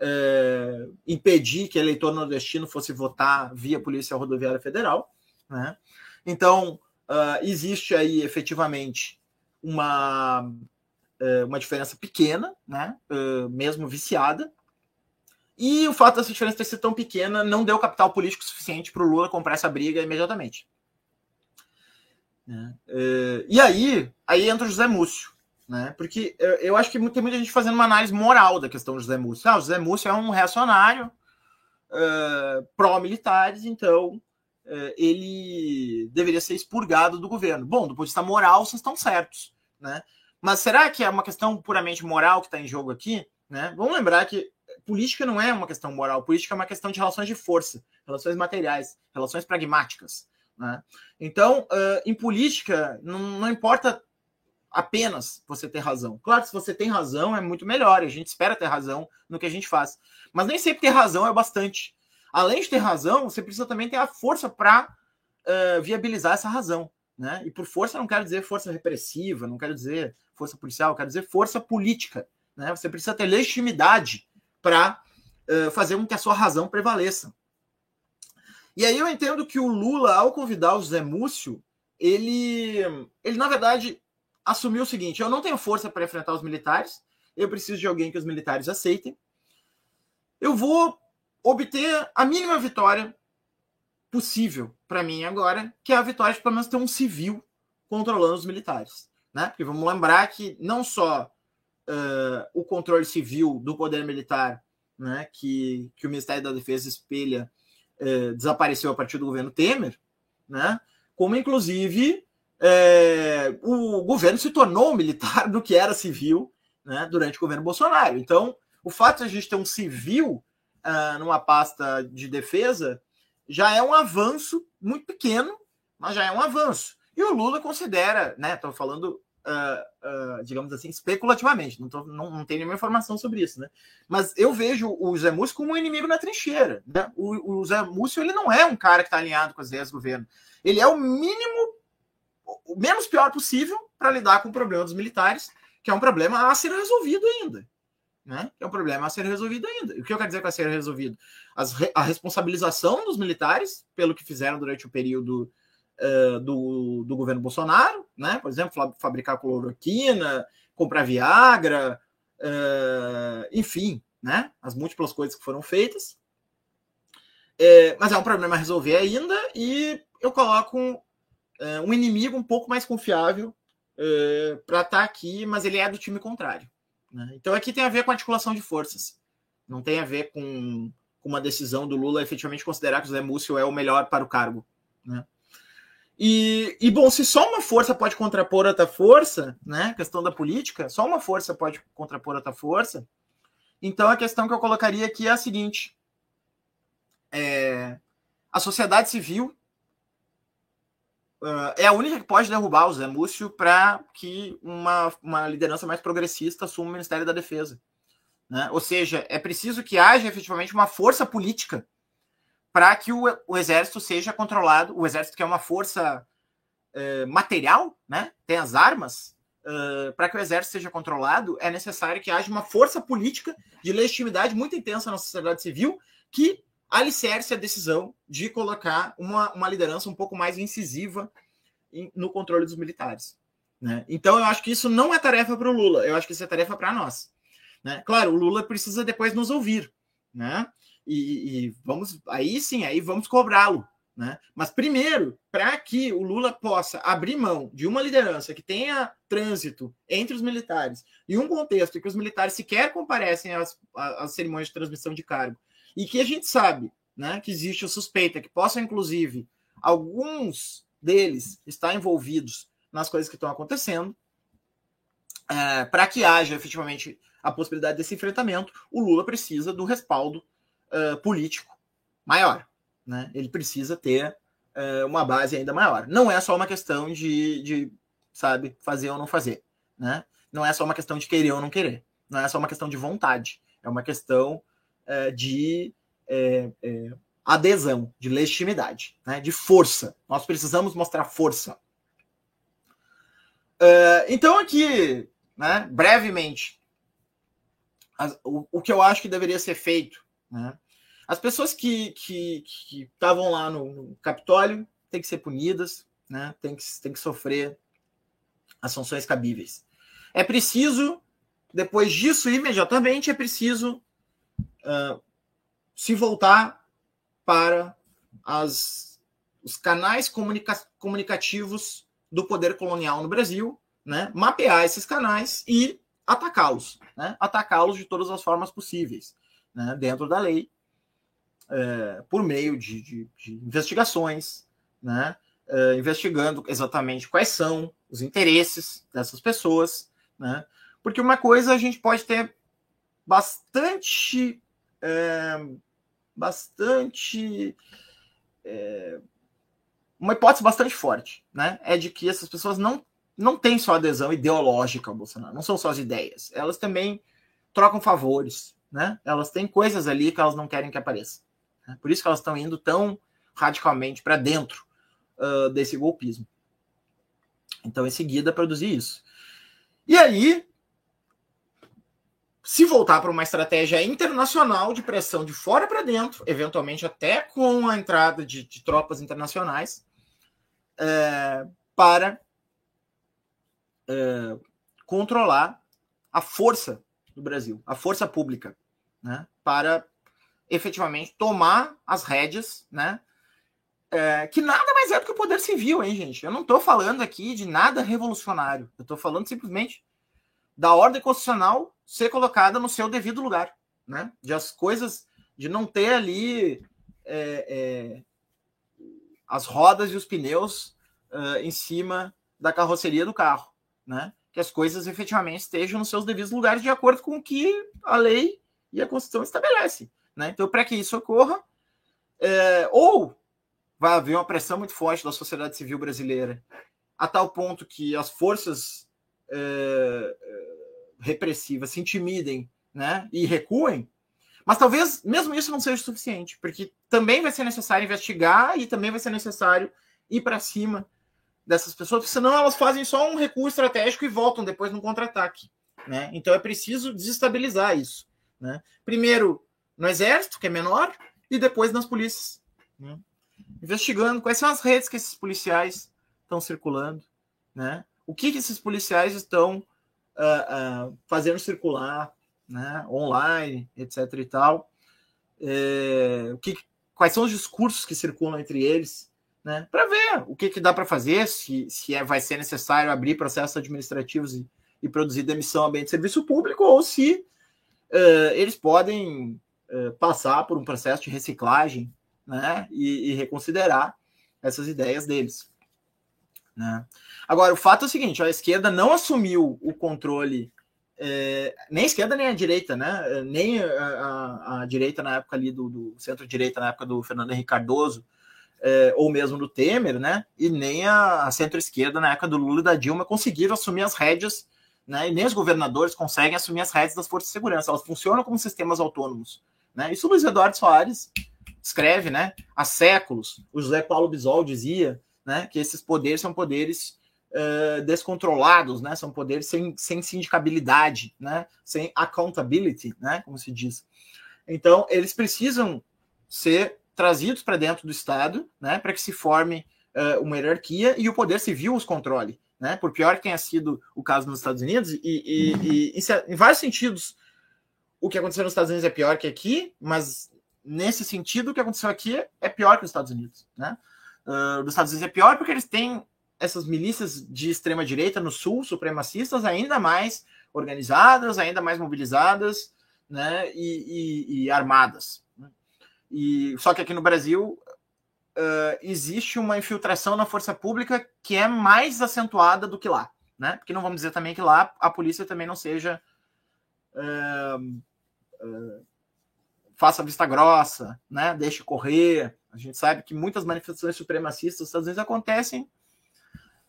é, impedir que eleitor nordestino fosse votar via Polícia Rodoviária Federal. Né? Então, uh, existe aí efetivamente uma é, uma diferença pequena, né? Uh, mesmo viciada. E o fato dessa diferença ter sido tão pequena não deu capital político suficiente para o Lula comprar essa briga imediatamente. Né? Uh, e aí, aí entra o José Múcio. Né? Porque eu, acho que tem muita gente fazendo uma análise moral da questão do José Múcio. Ah, o José Múcio é um reacionário uh, pró-militares, então ele deveria ser expurgado do governo. Bom, do ponto de vista moral, vocês estão certos. Né? Mas será que é uma questão puramente moral que está em jogo aqui? Né? Vamos lembrar que política não é uma questão moral, política é uma questão de relações de força, relações materiais, relações pragmáticas. Né? Então, uh, em política, não, não, importa apenas você ter razão. Claro, se você tem razão, é muito melhor, a gente espera ter razão no que a gente faz. Mas nem sempre ter razão é bastante. Além de ter razão, você precisa também ter a força para uh, viabilizar essa razão. Né? E por força não quero dizer força repressiva, não quero dizer força policial, quero dizer força política. Né? Você precisa ter legitimidade para uh, fazer com que a sua razão prevaleça. E aí eu entendo que o Lula, ao convidar o Zé Múcio, ele, ele na verdade assumiu o seguinte: eu não tenho força para enfrentar os militares, eu preciso de alguém que os militares aceitem. Eu vou obter a mínima vitória possível para mim agora, que é a vitória de pelo menos ter um civil controlando os militares. Né? Porque vamos lembrar que não só uh, o controle civil do poder militar, né, que, que o Ministério da Defesa espelha, uh, desapareceu a partir do governo Temer, né, como inclusive uh, o governo se tornou militar do que era civil né, durante o governo Bolsonaro. Então, o fato de a gente ter um civil numa pasta de defesa já é um avanço muito pequeno, mas já é um avanço. E o Lula considera, né? Estou falando uh, uh, digamos assim, especulativamente, não, tô, não, não tenho nenhuma informação sobre isso, né? Mas eu vejo o Zé Múcio como um inimigo na trincheira. Né? O, o Zé Múcio ele não é um cara que está alinhado com as ideias do governo. Ele é o mínimo, o menos pior possível para lidar com o problema dos militares, que é um problema a ser resolvido ainda. Né? É um problema a ser resolvido ainda. O que eu quero dizer com a ser resolvido? As, a responsabilização dos militares pelo que fizeram durante o período uh, do, do governo Bolsonaro, né? Por exemplo, fabricar cloroquina, comprar Viagra, uh, enfim, né? As múltiplas coisas que foram feitas. É, mas é um problema a resolver ainda e eu coloco é, um inimigo um pouco mais confiável é, para estar tá aqui, mas ele é do time contrário. Né? Então aqui tem a ver com articulação de forças. Não tem a ver com, com uma decisão do Lula efetivamente considerar que o Zé Múcio é o melhor para o cargo. Né? E, e, bom, se só uma força pode contrapor outra força, né? Questão da política, só uma força pode contrapor outra força. Então a questão que eu colocaria aqui é a seguinte: é, a sociedade civil uh, é a única que pode derrubar o Zé Múcio para que uma, uma liderança mais progressista assuma o Ministério da Defesa. Né? Ou seja, é preciso que haja efetivamente uma força política para que o, o, exército seja controlado, o exército que é uma força uh, material, né, tem as armas, uh, para que o exército seja controlado, é necessário que haja uma força política de legitimidade muito intensa na sociedade civil que alicerce a decisão de colocar uma, uma liderança um pouco mais incisiva em, no controle dos militares. Né? Então, eu acho que isso não é tarefa para o Lula, eu acho que isso é tarefa para nós. Né? Claro, o Lula precisa depois nos ouvir, né? e, e vamos aí sim, aí vamos cobrá-lo. Né? Mas primeiro, para que o Lula possa abrir mão de uma liderança que tenha trânsito entre os militares e um contexto em que os militares sequer comparecem às, às cerimônias de transmissão de cargo e que a gente sabe né, que existe o suspeita que possam, inclusive, alguns deles estar envolvidos nas coisas que estão acontecendo, é, para que haja efetivamente a possibilidade desse enfrentamento, o Lula precisa do respaldo uh, político maior. Né? Ele precisa ter uh, uma base ainda maior. Não é só uma questão de, de, sabe, fazer ou não fazer. Né? Não é só uma questão de querer ou não querer. Não é só uma questão de vontade. É uma questão uh, de é, é, adesão, de legitimidade, né? de força. Nós precisamos mostrar força. então, aqui, né, brevemente, as, o, o que eu acho que deveria ser feito né? As pessoas que estavam lá no, no, Capitólio têm que ser punidas, né? que, tem que sofrer as sanções cabíveis. É preciso, depois disso, imediatamente, é preciso uh, se voltar para as, os canais comunica comunicativos do poder colonial no Brasil, né? mapear esses canais e atacá-los, né? atacá-los de todas as formas possíveis, né? dentro da lei, é, por meio de, de, de investigações, né? É, investigando exatamente quais são os interesses dessas pessoas, né? Porque uma coisa a gente pode ter bastante, é, bastante, é, uma hipótese bastante forte, né? É de que essas pessoas não não têm só adesão ideológica ao Bolsonaro, não são só as ideias, elas também trocam favores, né? Elas têm coisas ali que elas não querem que apareça. Né? Por isso que elas estão indo tão radicalmente para dentro uh, desse golpismo. Então, em seguida, produzir isso. E aí, se voltar para uma estratégia internacional de pressão de fora para dentro, eventualmente até com a entrada de, de tropas internacionais, é, para é, controlar a força do Brasil, a força pública, né, para efetivamente tomar as rédeas, né? É, que nada mais é do que o poder civil, hein, gente? Eu não estou falando aqui de nada revolucionário. Eu estou falando simplesmente da ordem constitucional ser colocada no seu devido lugar, né? De as coisas, de não ter ali é, é, as rodas e os pneus uh, em cima da carroceria do carro, né? Que as coisas efetivamente estejam nos seus devidos lugares de acordo com o que a lei e a Constituição estabelece. Né? Então, para que isso ocorra, é, ou vai haver uma pressão muito forte da sociedade civil brasileira, a tal ponto que as forças é, repressiva se intimidem né, e recuem, mas talvez mesmo isso não seja suficiente, porque também vai ser necessário investigar e também vai ser necessário ir para cima dessas pessoas, porque senão elas fazem só um recuo estratégico e voltam depois no contra-ataque. Né? Então é preciso desestabilizar isso. Né? Primeiro no exército, que é menor, e depois nas polícias. Né? Investigando quais são as redes que esses policiais estão circulando, né? o que, que esses policiais estão uh, uh, fazendo circular né? online, etc. e tal. É, o que, quais são os discursos que circulam entre eles, né? Para ver o que, que dá para fazer, se, se é, vai ser necessário abrir processos administrativos e, e produzir demissão a bem de serviço público, ou se uh, eles podem uh, passar por um processo de reciclagem né? e, e reconsiderar essas ideias deles. Né? Agora, o fato é o seguinte: a esquerda não assumiu o controle é, nem a esquerda nem a direita, né? Nem a, a, a direita na época ali do, do centro-direita, na época do Fernando Henrique Cardoso, é, ou mesmo do Temer, né? E nem a, a centro-esquerda na época do Lula e da Dilma conseguiram assumir as rédeas, né? E nem os governadores conseguem assumir as rédeas das forças de segurança. Elas funcionam como sistemas autônomos, né? Isso o Luiz Eduardo Soares escreve, né? Há séculos. O José Paulo Bisol dizia, né? Que esses poderes são poderes uh, descontrolados, né? São poderes sem, sem sindicabilidade, né? Sem accountability, né? Como se diz. Então, eles precisam ser trazidos para dentro do Estado, né? Para que se forme uh, uma hierarquia e o poder civil os controle, né? Por pior que tenha sido o caso nos Estados Unidos e, e, e, e é, em vários sentidos o que aconteceu nos Estados Unidos é pior que aqui, mas nesse sentido o que aconteceu aqui é pior que nos Estados Unidos, né? Uh, nos Estados Unidos é pior porque eles têm essas milícias de extrema direita no sul, supremacistas, ainda mais organizadas, ainda mais mobilizadas, né, e, e, e armadas. E só que aqui no Brasil uh, existe uma infiltração na força pública que é mais acentuada do que lá, né? Porque não vamos dizer também que lá a polícia também não seja uh, uh, faça vista grossa, né? Deixe correr. A gente sabe que muitas manifestações supremacistas nos Estados Unidos acontecem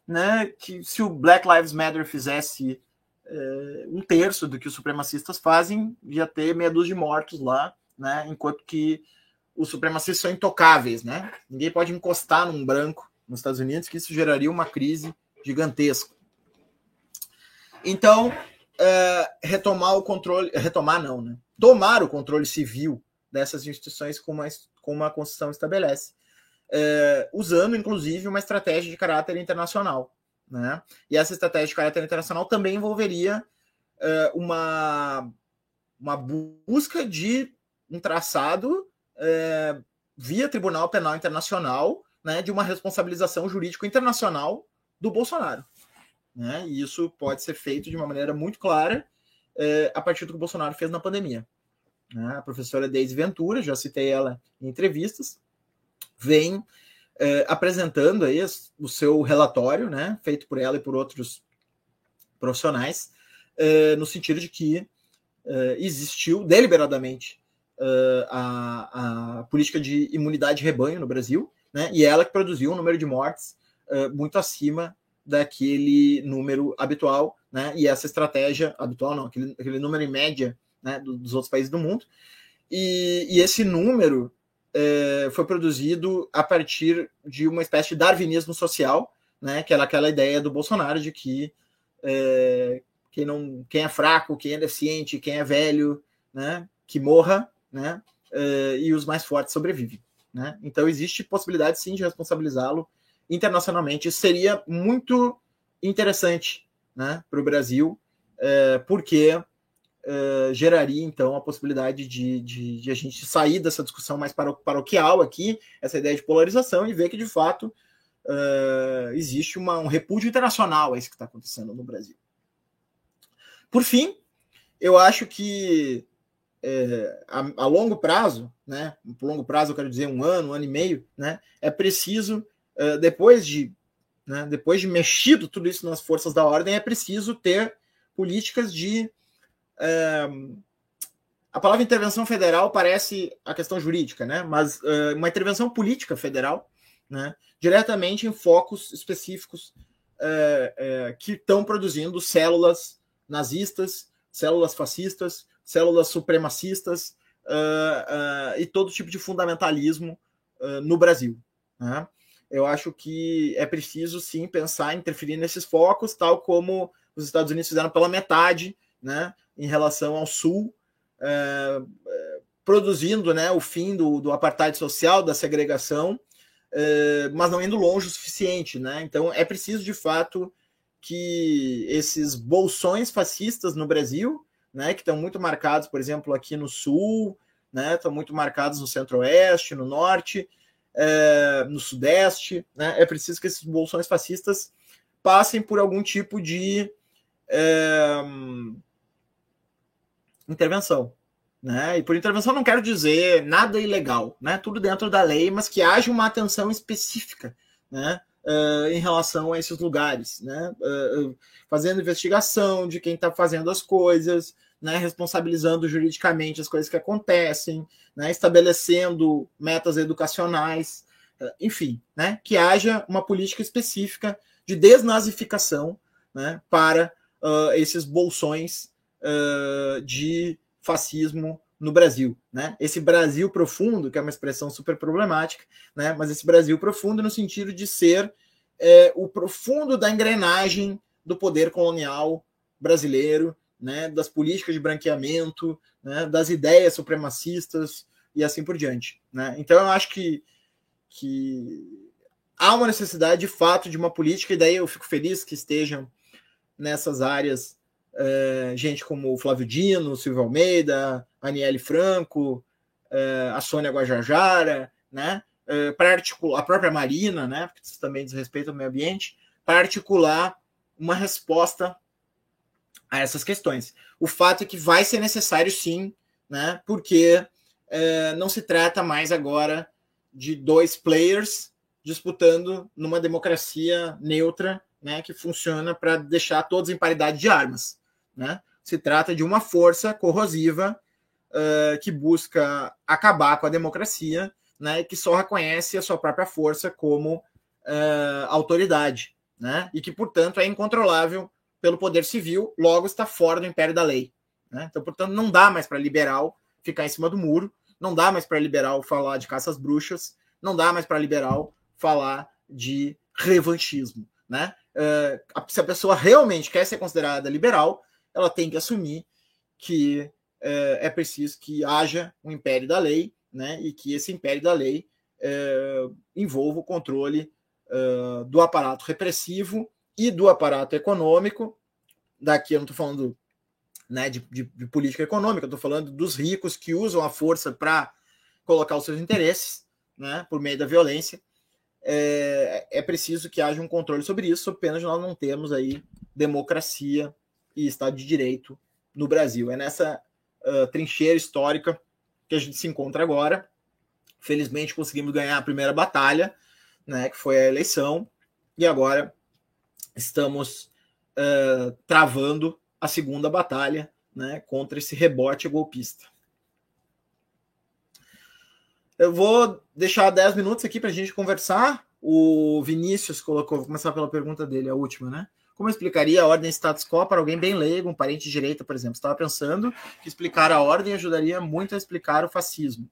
né, que se o Black Lives Matter fizesse é, um terço do que os supremacistas fazem, ia ter meia dúzia de mortos lá, né, enquanto que os supremacistas são intocáveis, né? Ninguém pode encostar num branco nos Estados Unidos, que isso geraria uma crise gigantesca. Então, é, retomar o controle, retomar não, né? Tomar o controle civil dessas instituições como a, como a Constituição estabelece é, usando inclusive uma estratégia de caráter internacional. Né? E essa estratégia de caráter internacional também envolveria é, uma, uma busca de um traçado é, via Tribunal Penal Internacional né, de uma responsabilização jurídico internacional do Bolsonaro. Né? E isso pode ser feito de uma maneira muito clara é, a partir do que o Bolsonaro fez na pandemia. Né? A professora Deise Ventura, já citei ela em entrevistas, vem é, apresentando aí o seu relatório, né, feito por ela e por outros profissionais, é, no sentido de que existiu deliberadamente a, a, política de imunidade de rebanho no Brasil, né, e ela que produziu um número de mortes muito acima daquele número habitual, né, e essa estratégia habitual, não, aquele, aquele número em média né, dos outros países do mundo, e, e esse número é, foi produzido a partir de uma espécie de darwinismo social, né, que era aquela ideia do Bolsonaro de que é, quem, não, quem é fraco, quem é deficiente, quem é velho, né, que morra, né, é, e os mais fortes sobrevivem. Né? Então existe possibilidade sim de responsabilizá-lo internacionalmente. Seria muito interessante né, para o Brasil, é, porque uh, geraria, então, a possibilidade de, de, de, a gente sair dessa discussão mais paroquial aqui, essa ideia de polarização, e ver que, de fato, uh, existe uma, um repúdio internacional a isso que está acontecendo no Brasil. Por fim, eu acho que é, a, a, longo prazo, né? Por longo prazo, eu quero dizer um ano, um ano e meio, né? É preciso, uh, depois de né, depois de mexido tudo isso nas forças da ordem, é preciso ter políticas de é, a palavra intervenção federal parece a questão jurídica, né? Mas é, uma intervenção política federal, né? Diretamente em focos específicos que estão produzindo células nazistas, células fascistas, células supremacistas e todo tipo de fundamentalismo no Brasil. Né? Eu acho que é preciso sim pensar em interferir nesses focos, tal como os Estados Unidos fizeram pela metade, né, em relação ao Sul, produzindo né, o fim do, do apartheid social, da segregação, mas não indo longe o suficiente. Né? Então é preciso, de fato, que esses bolsões fascistas no Brasil né, que estão muito marcados, por exemplo, aqui no sul, né, estão muito marcados no centro-oeste, no norte, é, no sudeste. Né, é preciso que esses bolsões fascistas passem por algum tipo de é, intervenção. Né? E por intervenção não quero dizer nada ilegal, né? tudo dentro da lei, mas que haja uma atenção específica né? Uh, em relação a esses lugares, né? Uh, fazendo investigação de quem está fazendo as coisas, né, responsabilizando juridicamente as coisas que acontecem, né, estabelecendo metas educacionais, eh, enfim, né, que haja uma política específica de desnazificação né, para uh, esses bolsões uh, de fascismo no Brasil, né? Esse Brasil profundo, que é uma expressão super problemática, né? Mas esse Brasil profundo no sentido de ser é, o profundo da engrenagem do poder colonial brasileiro né, das políticas de branqueamento, né, das ideias supremacistas e assim por diante. Né? Então eu acho que, que há uma necessidade de fato de uma política, e daí eu fico feliz que estejam nessas áreas é, gente como o Flávio Dino, Silvio Almeida, Aniele Franco, é, a Sônia Guajajara, né? É, para articular a própria Marina, né? Porque isso também diz respeito ao meio ambiente, para articular uma resposta a essas questões. O fato é que vai ser necessário sim, né? Porque é, não se trata mais agora de dois players disputando numa democracia neutra, né? Que funciona para deixar todos em paridade de armas, né? Se trata de uma força corrosiva uh, que busca acabar com a democracia, né? Que só reconhece a sua própria força como uh, autoridade, né? E que portanto é incontrolável pelo poder civil, logo está fora do império da lei. Né? Então, portanto, não dá mais para liberal ficar em cima do muro, não dá mais para liberal falar de caças bruxas, não dá mais para liberal falar de revanchismo. Né? Uh, se a pessoa realmente quer ser considerada liberal, ela tem que assumir que uh, é preciso que haja um império da lei, né? e que esse império da lei uh, envolva o controle do aparato repressivo e do aparato econômico. Daqui eu não estou falando né, de, de, de, política econômica, estou falando dos ricos que usam a força para colocar os seus interesses né, por meio da violência. É, é preciso que haja um controle sobre isso, apenas nós não temos aí democracia e Estado de Direito no Brasil. É nessa uh, trincheira histórica que a gente se encontra agora. Felizmente conseguimos ganhar a primeira batalha, né, que foi a eleição, e agora estamos uh, travando a segunda batalha né, contra esse rebote golpista. Eu vou deixar 10 minutos aqui para a gente conversar. O Vinícius colocou, vou começar pela pergunta dele, a última, né? Como explicaria a ordem status quo para alguém bem leigo, um parente de direita, por exemplo? Estava pensando que explicar a ordem ajudaria muito a explicar o fascismo.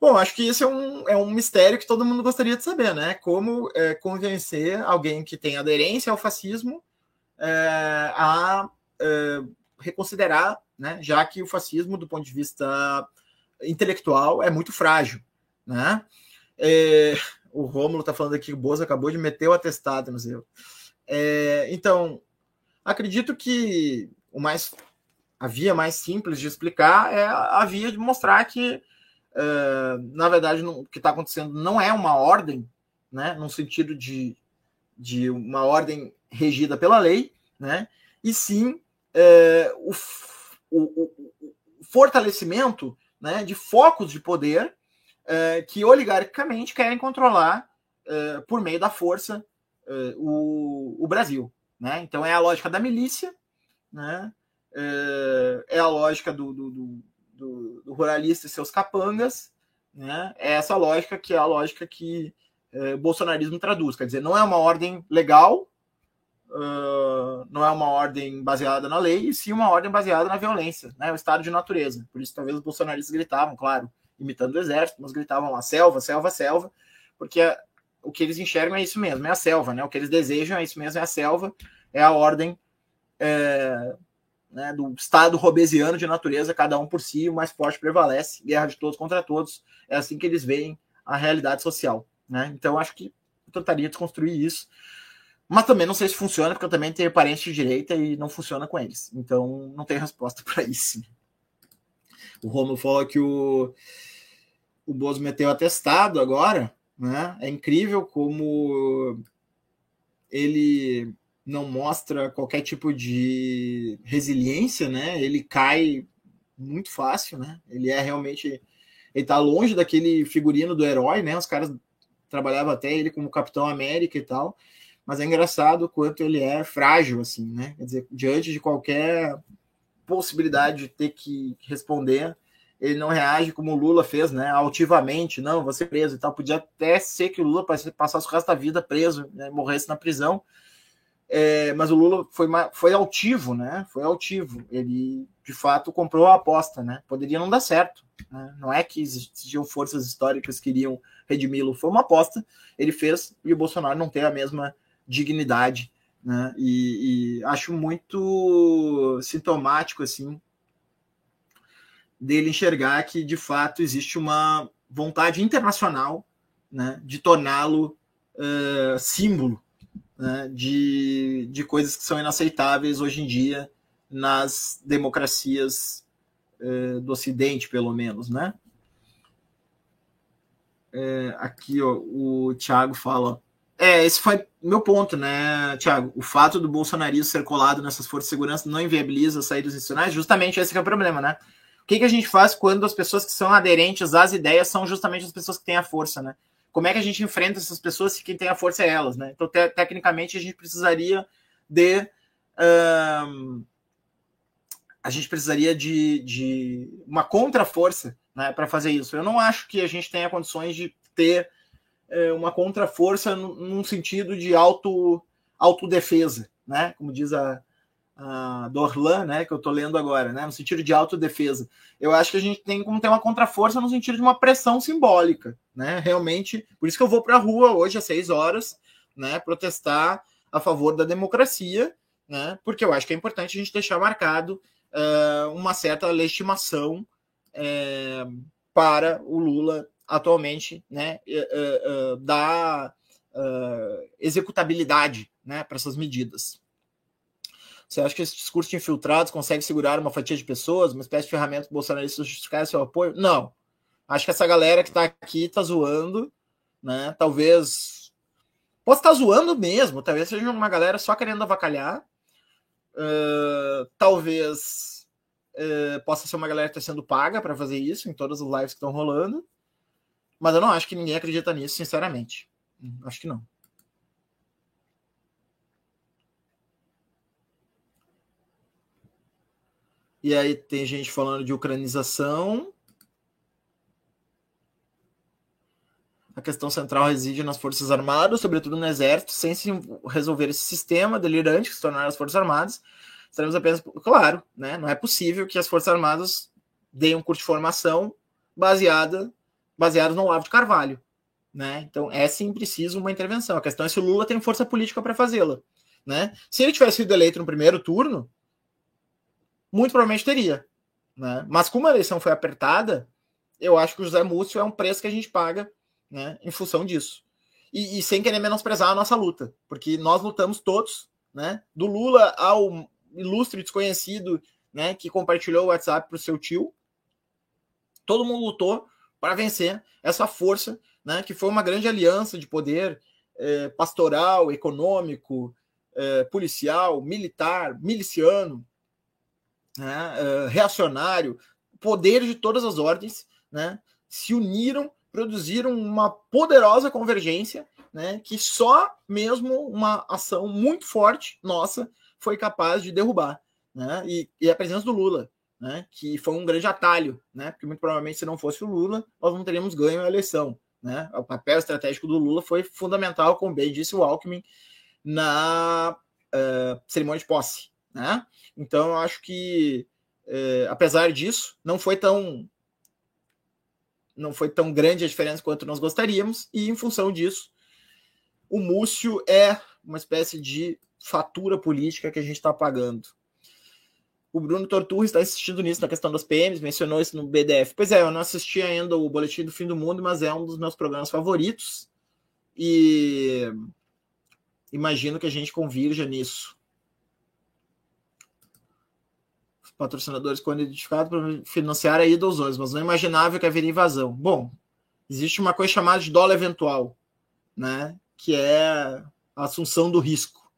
Bom, acho que isso é um, é um mistério que todo mundo gostaria de saber, né? Como é, convencer alguém que tem aderência ao fascismo é, a é, reconsiderar, né? Já que o fascismo, do ponto de vista intelectual, é muito frágil, né? É, o Rômulo está falando aqui que o Bozo acabou de meter o atestado no seu. É, então, acredito que o mais a via mais simples de explicar é a via de mostrar que Uh, na verdade, não, o que está acontecendo não é uma ordem, né, no sentido de, de uma ordem regida pela lei, né, e sim uh, o, o, o, fortalecimento né, de focos de poder uh, que oligarquicamente querem controlar por meio da força o, o Brasil. Né? Então é a lógica da milícia, né? é a lógica do, do, do do, do ruralista e seus capangas, né? É essa lógica que é a lógica que é, o bolsonarismo traduz. Quer dizer, não é uma ordem legal, uh, não é uma ordem baseada na lei, e sim uma ordem baseada na violência, né? o estado de natureza. Por isso, talvez os bolsonaristas gritavam, claro, imitando o exército, mas gritavam lá, selva, selva, selva, porque o que eles enxergam é isso mesmo, é a selva, né? O que eles desejam é isso mesmo, é a selva, é a ordem é, né, do estado robesiano de natureza, cada um por si, o mais forte prevalece, guerra de todos contra todos, é assim que eles veem a realidade social, né? Então acho que eu tentaria desconstruir isso, mas também não sei se funciona, porque eu também tenho parentes de direita e não funciona com eles, então não tenho resposta para isso. O Romulo falou que o, o Bozo meteu atestado agora, né? É incrível como ele não mostra qualquer tipo de resiliência, né? Ele cai muito fácil, né? Ele é realmente ele tá longe daquele figurino do herói, né? Os caras trabalhavam até ele como Capitão América e tal, mas é engraçado o quanto ele é frágil assim, né? Quer dizer, diante de qualquer possibilidade de ter que responder, ele não reage como o Lula fez, né? Altivamente, não, você preso e tal. Podia até ser que o Lula passasse o resto da vida preso, né? morresse na prisão. É, mas o Lula foi, foi altivo, né? Foi altivo. Ele, de fato, comprou a aposta, né? Poderia não dar certo. Né? Não é que existiam forças históricas que queriam redimi-lo. Foi uma aposta. Ele fez e o Bolsonaro não tem a mesma dignidade, né? E, e acho muito sintomático, assim, dele enxergar que de fato existe uma vontade internacional né, de torná-lo uh, símbolo né, de, de coisas que são inaceitáveis hoje em dia nas democracias uh, do Ocidente, pelo menos, né? É, aqui ó, o Thiago fala. É, esse foi meu ponto, né, Thiago? O fato do bolsonarismo ser colado nessas forças de segurança não inviabiliza saídas institucionais, justamente esse é o problema, né? que, que a gente faz quando as pessoas que são aderentes às ideias são justamente as pessoas que têm a força, né? Como é que a gente enfrenta essas pessoas se quem tem a força é elas, né? Então, te tecnicamente, a gente precisaria de. Um, a gente precisaria de, de uma contra-força né, para fazer isso. Eu não acho que a gente tenha condições de ter é, uma contra-força num sentido de auto, autodefesa, né? Como diz a, uh, do Orlan, né, que eu estou lendo agora, né, no sentido de autodefesa. Eu acho que a gente tem como ter uma contraforça no sentido de uma pressão simbólica, né, realmente. Por isso que eu vou para a rua hoje às seis horas, né, protestar a favor da democracia, né, porque eu acho que é importante a gente deixar marcado uh, uma certa legitimação uh, para o Lula atualmente, né, uh, da executabilidade, né, para essas medidas. Você acha que esse discurso de infiltrados consegue segurar uma fatia de pessoas, uma espécie de ferramenta bolsonarista justificar seu apoio? Não. Acho que essa galera que está aqui está zoando, né? Talvez. Posso estar tá zoando mesmo, talvez seja uma galera só querendo avacalhar. Uh, talvez uh, possa ser uma galera que está sendo paga para fazer isso em todas as lives que estão rolando. Mas eu não acho que ninguém acredita nisso, sinceramente. Acho que não. E aí tem gente falando de ucranização. A questão central reside nas Forças Armadas, sobretudo no Exército, sem se resolver esse sistema delirante que se tornaram as Forças Armadas. Estaremos apenas. Claro, né? não é possível que as Forças Armadas deem um curso de formação baseada, baseado no Olavo de Carvalho. Né? Então, é sim preciso uma intervenção. A questão é se o Lula tem força política para fazê-la. Né? Se ele tivesse sido eleito no primeiro turno, muito provavelmente teria. Né? Mas como a eleição foi apertada, eu acho que o José Múcio é um preço que a gente paga né, em função disso. E, e, sem querer menosprezar a nossa luta, porque nós lutamos todos, né? Do Lula ao ilustre desconhecido né, que compartilhou o WhatsApp para o seu tio. Todo mundo lutou para vencer essa força, né, que foi uma grande aliança de poder eh, pastoral, econômico, eh, policial, militar, miliciano, né, reacionário, poderes de todas as ordens, né, se uniram, produziram uma poderosa convergência, né, que só mesmo uma ação muito forte nossa foi capaz de derrubar, né, e, e a presença do Lula, né, que foi um grande atalho, né, porque muito provavelmente se não fosse o Lula, nós não teríamos ganho a eleição, né, o papel estratégico do Lula foi fundamental, como bem disse o Alckmin, na uh, cerimônia de posse. Né? Então, eu acho que, uh, apesar disso, não foi tão não foi tão grande a diferença quanto nós gostaríamos, e em função disso, o Múcio é uma espécie de fatura política que a gente está pagando. O Bruno Torturri está insistindo nisso, na questão das PMs, mencionou isso no BDF. Pois é, eu não assisti ainda o Boletim do Fim do Mundo, mas é um dos meus programas favoritos. E imagino que a gente convirja nisso. Os patrocinadores, quando identificados, para financiar a ida aos olhos, mas não imaginava que haveria invasão. Bom, existe uma coisa chamada de dólar eventual, né? que é a assunção do risco.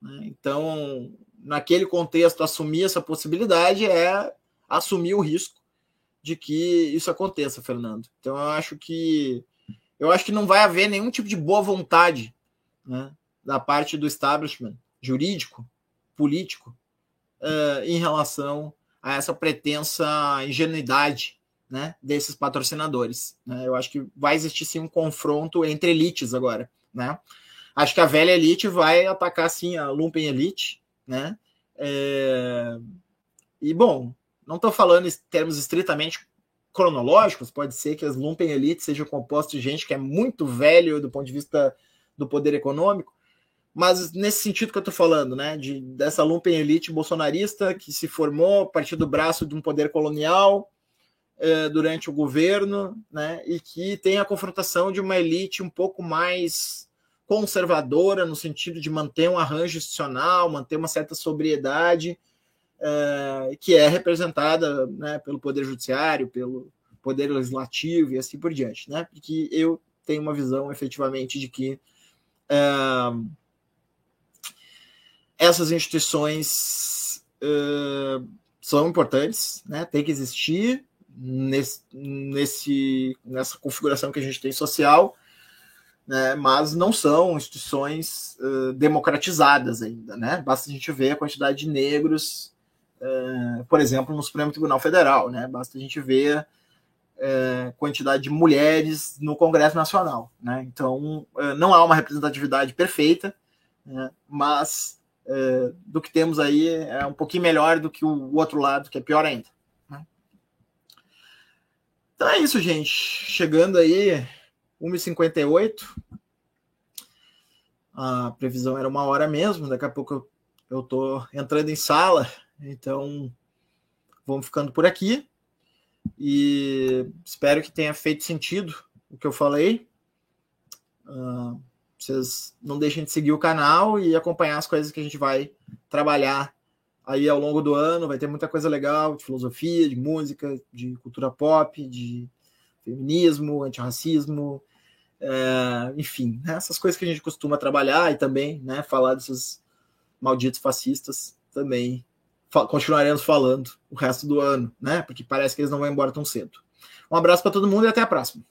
Né? Então, naquele contexto, assumir essa possibilidade é assumir o risco de que isso aconteça, Fernando. Então, eu acho que eu acho que não vai haver nenhum tipo de boa vontade né, da parte do establishment jurídico, político, uh, em relação a essa pretensa ingenuidade né, desses patrocinadores. Né? Eu acho que vai existir sim um confronto entre elites agora. Né? Acho que a velha elite vai atacar sim a Lumpen Elite, né? É... E bom, não estou falando em termos estritamente cronológicos, pode ser que as Lumpen Elite sejam compostas de gente que é muito velho do ponto de vista do poder econômico, mas nesse sentido que eu estou falando, né, de, dessa Lumpen Elite bolsonarista que se formou a partir do braço de um poder colonial eh, durante o governo, né, e que tem a confrontação de uma elite um pouco mais conservadora no sentido de manter um arranjo institucional, manter uma certa sobriedade, é, que é representada né, pelo Poder Judiciário, pelo Poder Legislativo e assim por diante, né? Porque eu tenho uma visão efetivamente de que é, essas instituições é, são importantes, né? Tem que existir nesse, nesse, nessa configuração que a gente tem social, né? Mas não são instituições uh, democratizadas ainda, né? Basta a gente ver a quantidade de negros é, por exemplo, no Supremo Tribunal Federal, né? Basta a gente ver é, quantidade de mulheres no Congresso Nacional, né? Então, não há uma representatividade perfeita, né? mas é, do que temos aí é um pouquinho melhor do que o outro lado, que é pior ainda. Né? Então é isso, gente. Chegando aí, 1h58. A previsão era uma hora mesmo, daqui a pouco eu, eu tô entrando em sala então, vamos ficando por aqui. E espero que tenha feito sentido o que eu falei. Uh, vocês não deixem de seguir o canal e acompanhar as coisas que a gente vai trabalhar aí ao longo do ano. Vai ter muita coisa legal de filosofia, de música, de cultura pop, de feminismo, antirracismo, é, enfim, né, essas coisas que a gente costuma trabalhar e também né, falar desses malditos fascistas também continuaremos falando o resto do ano, né? Porque parece que eles não vão embora tão cedo. Um abraço para todo mundo e até a próxima.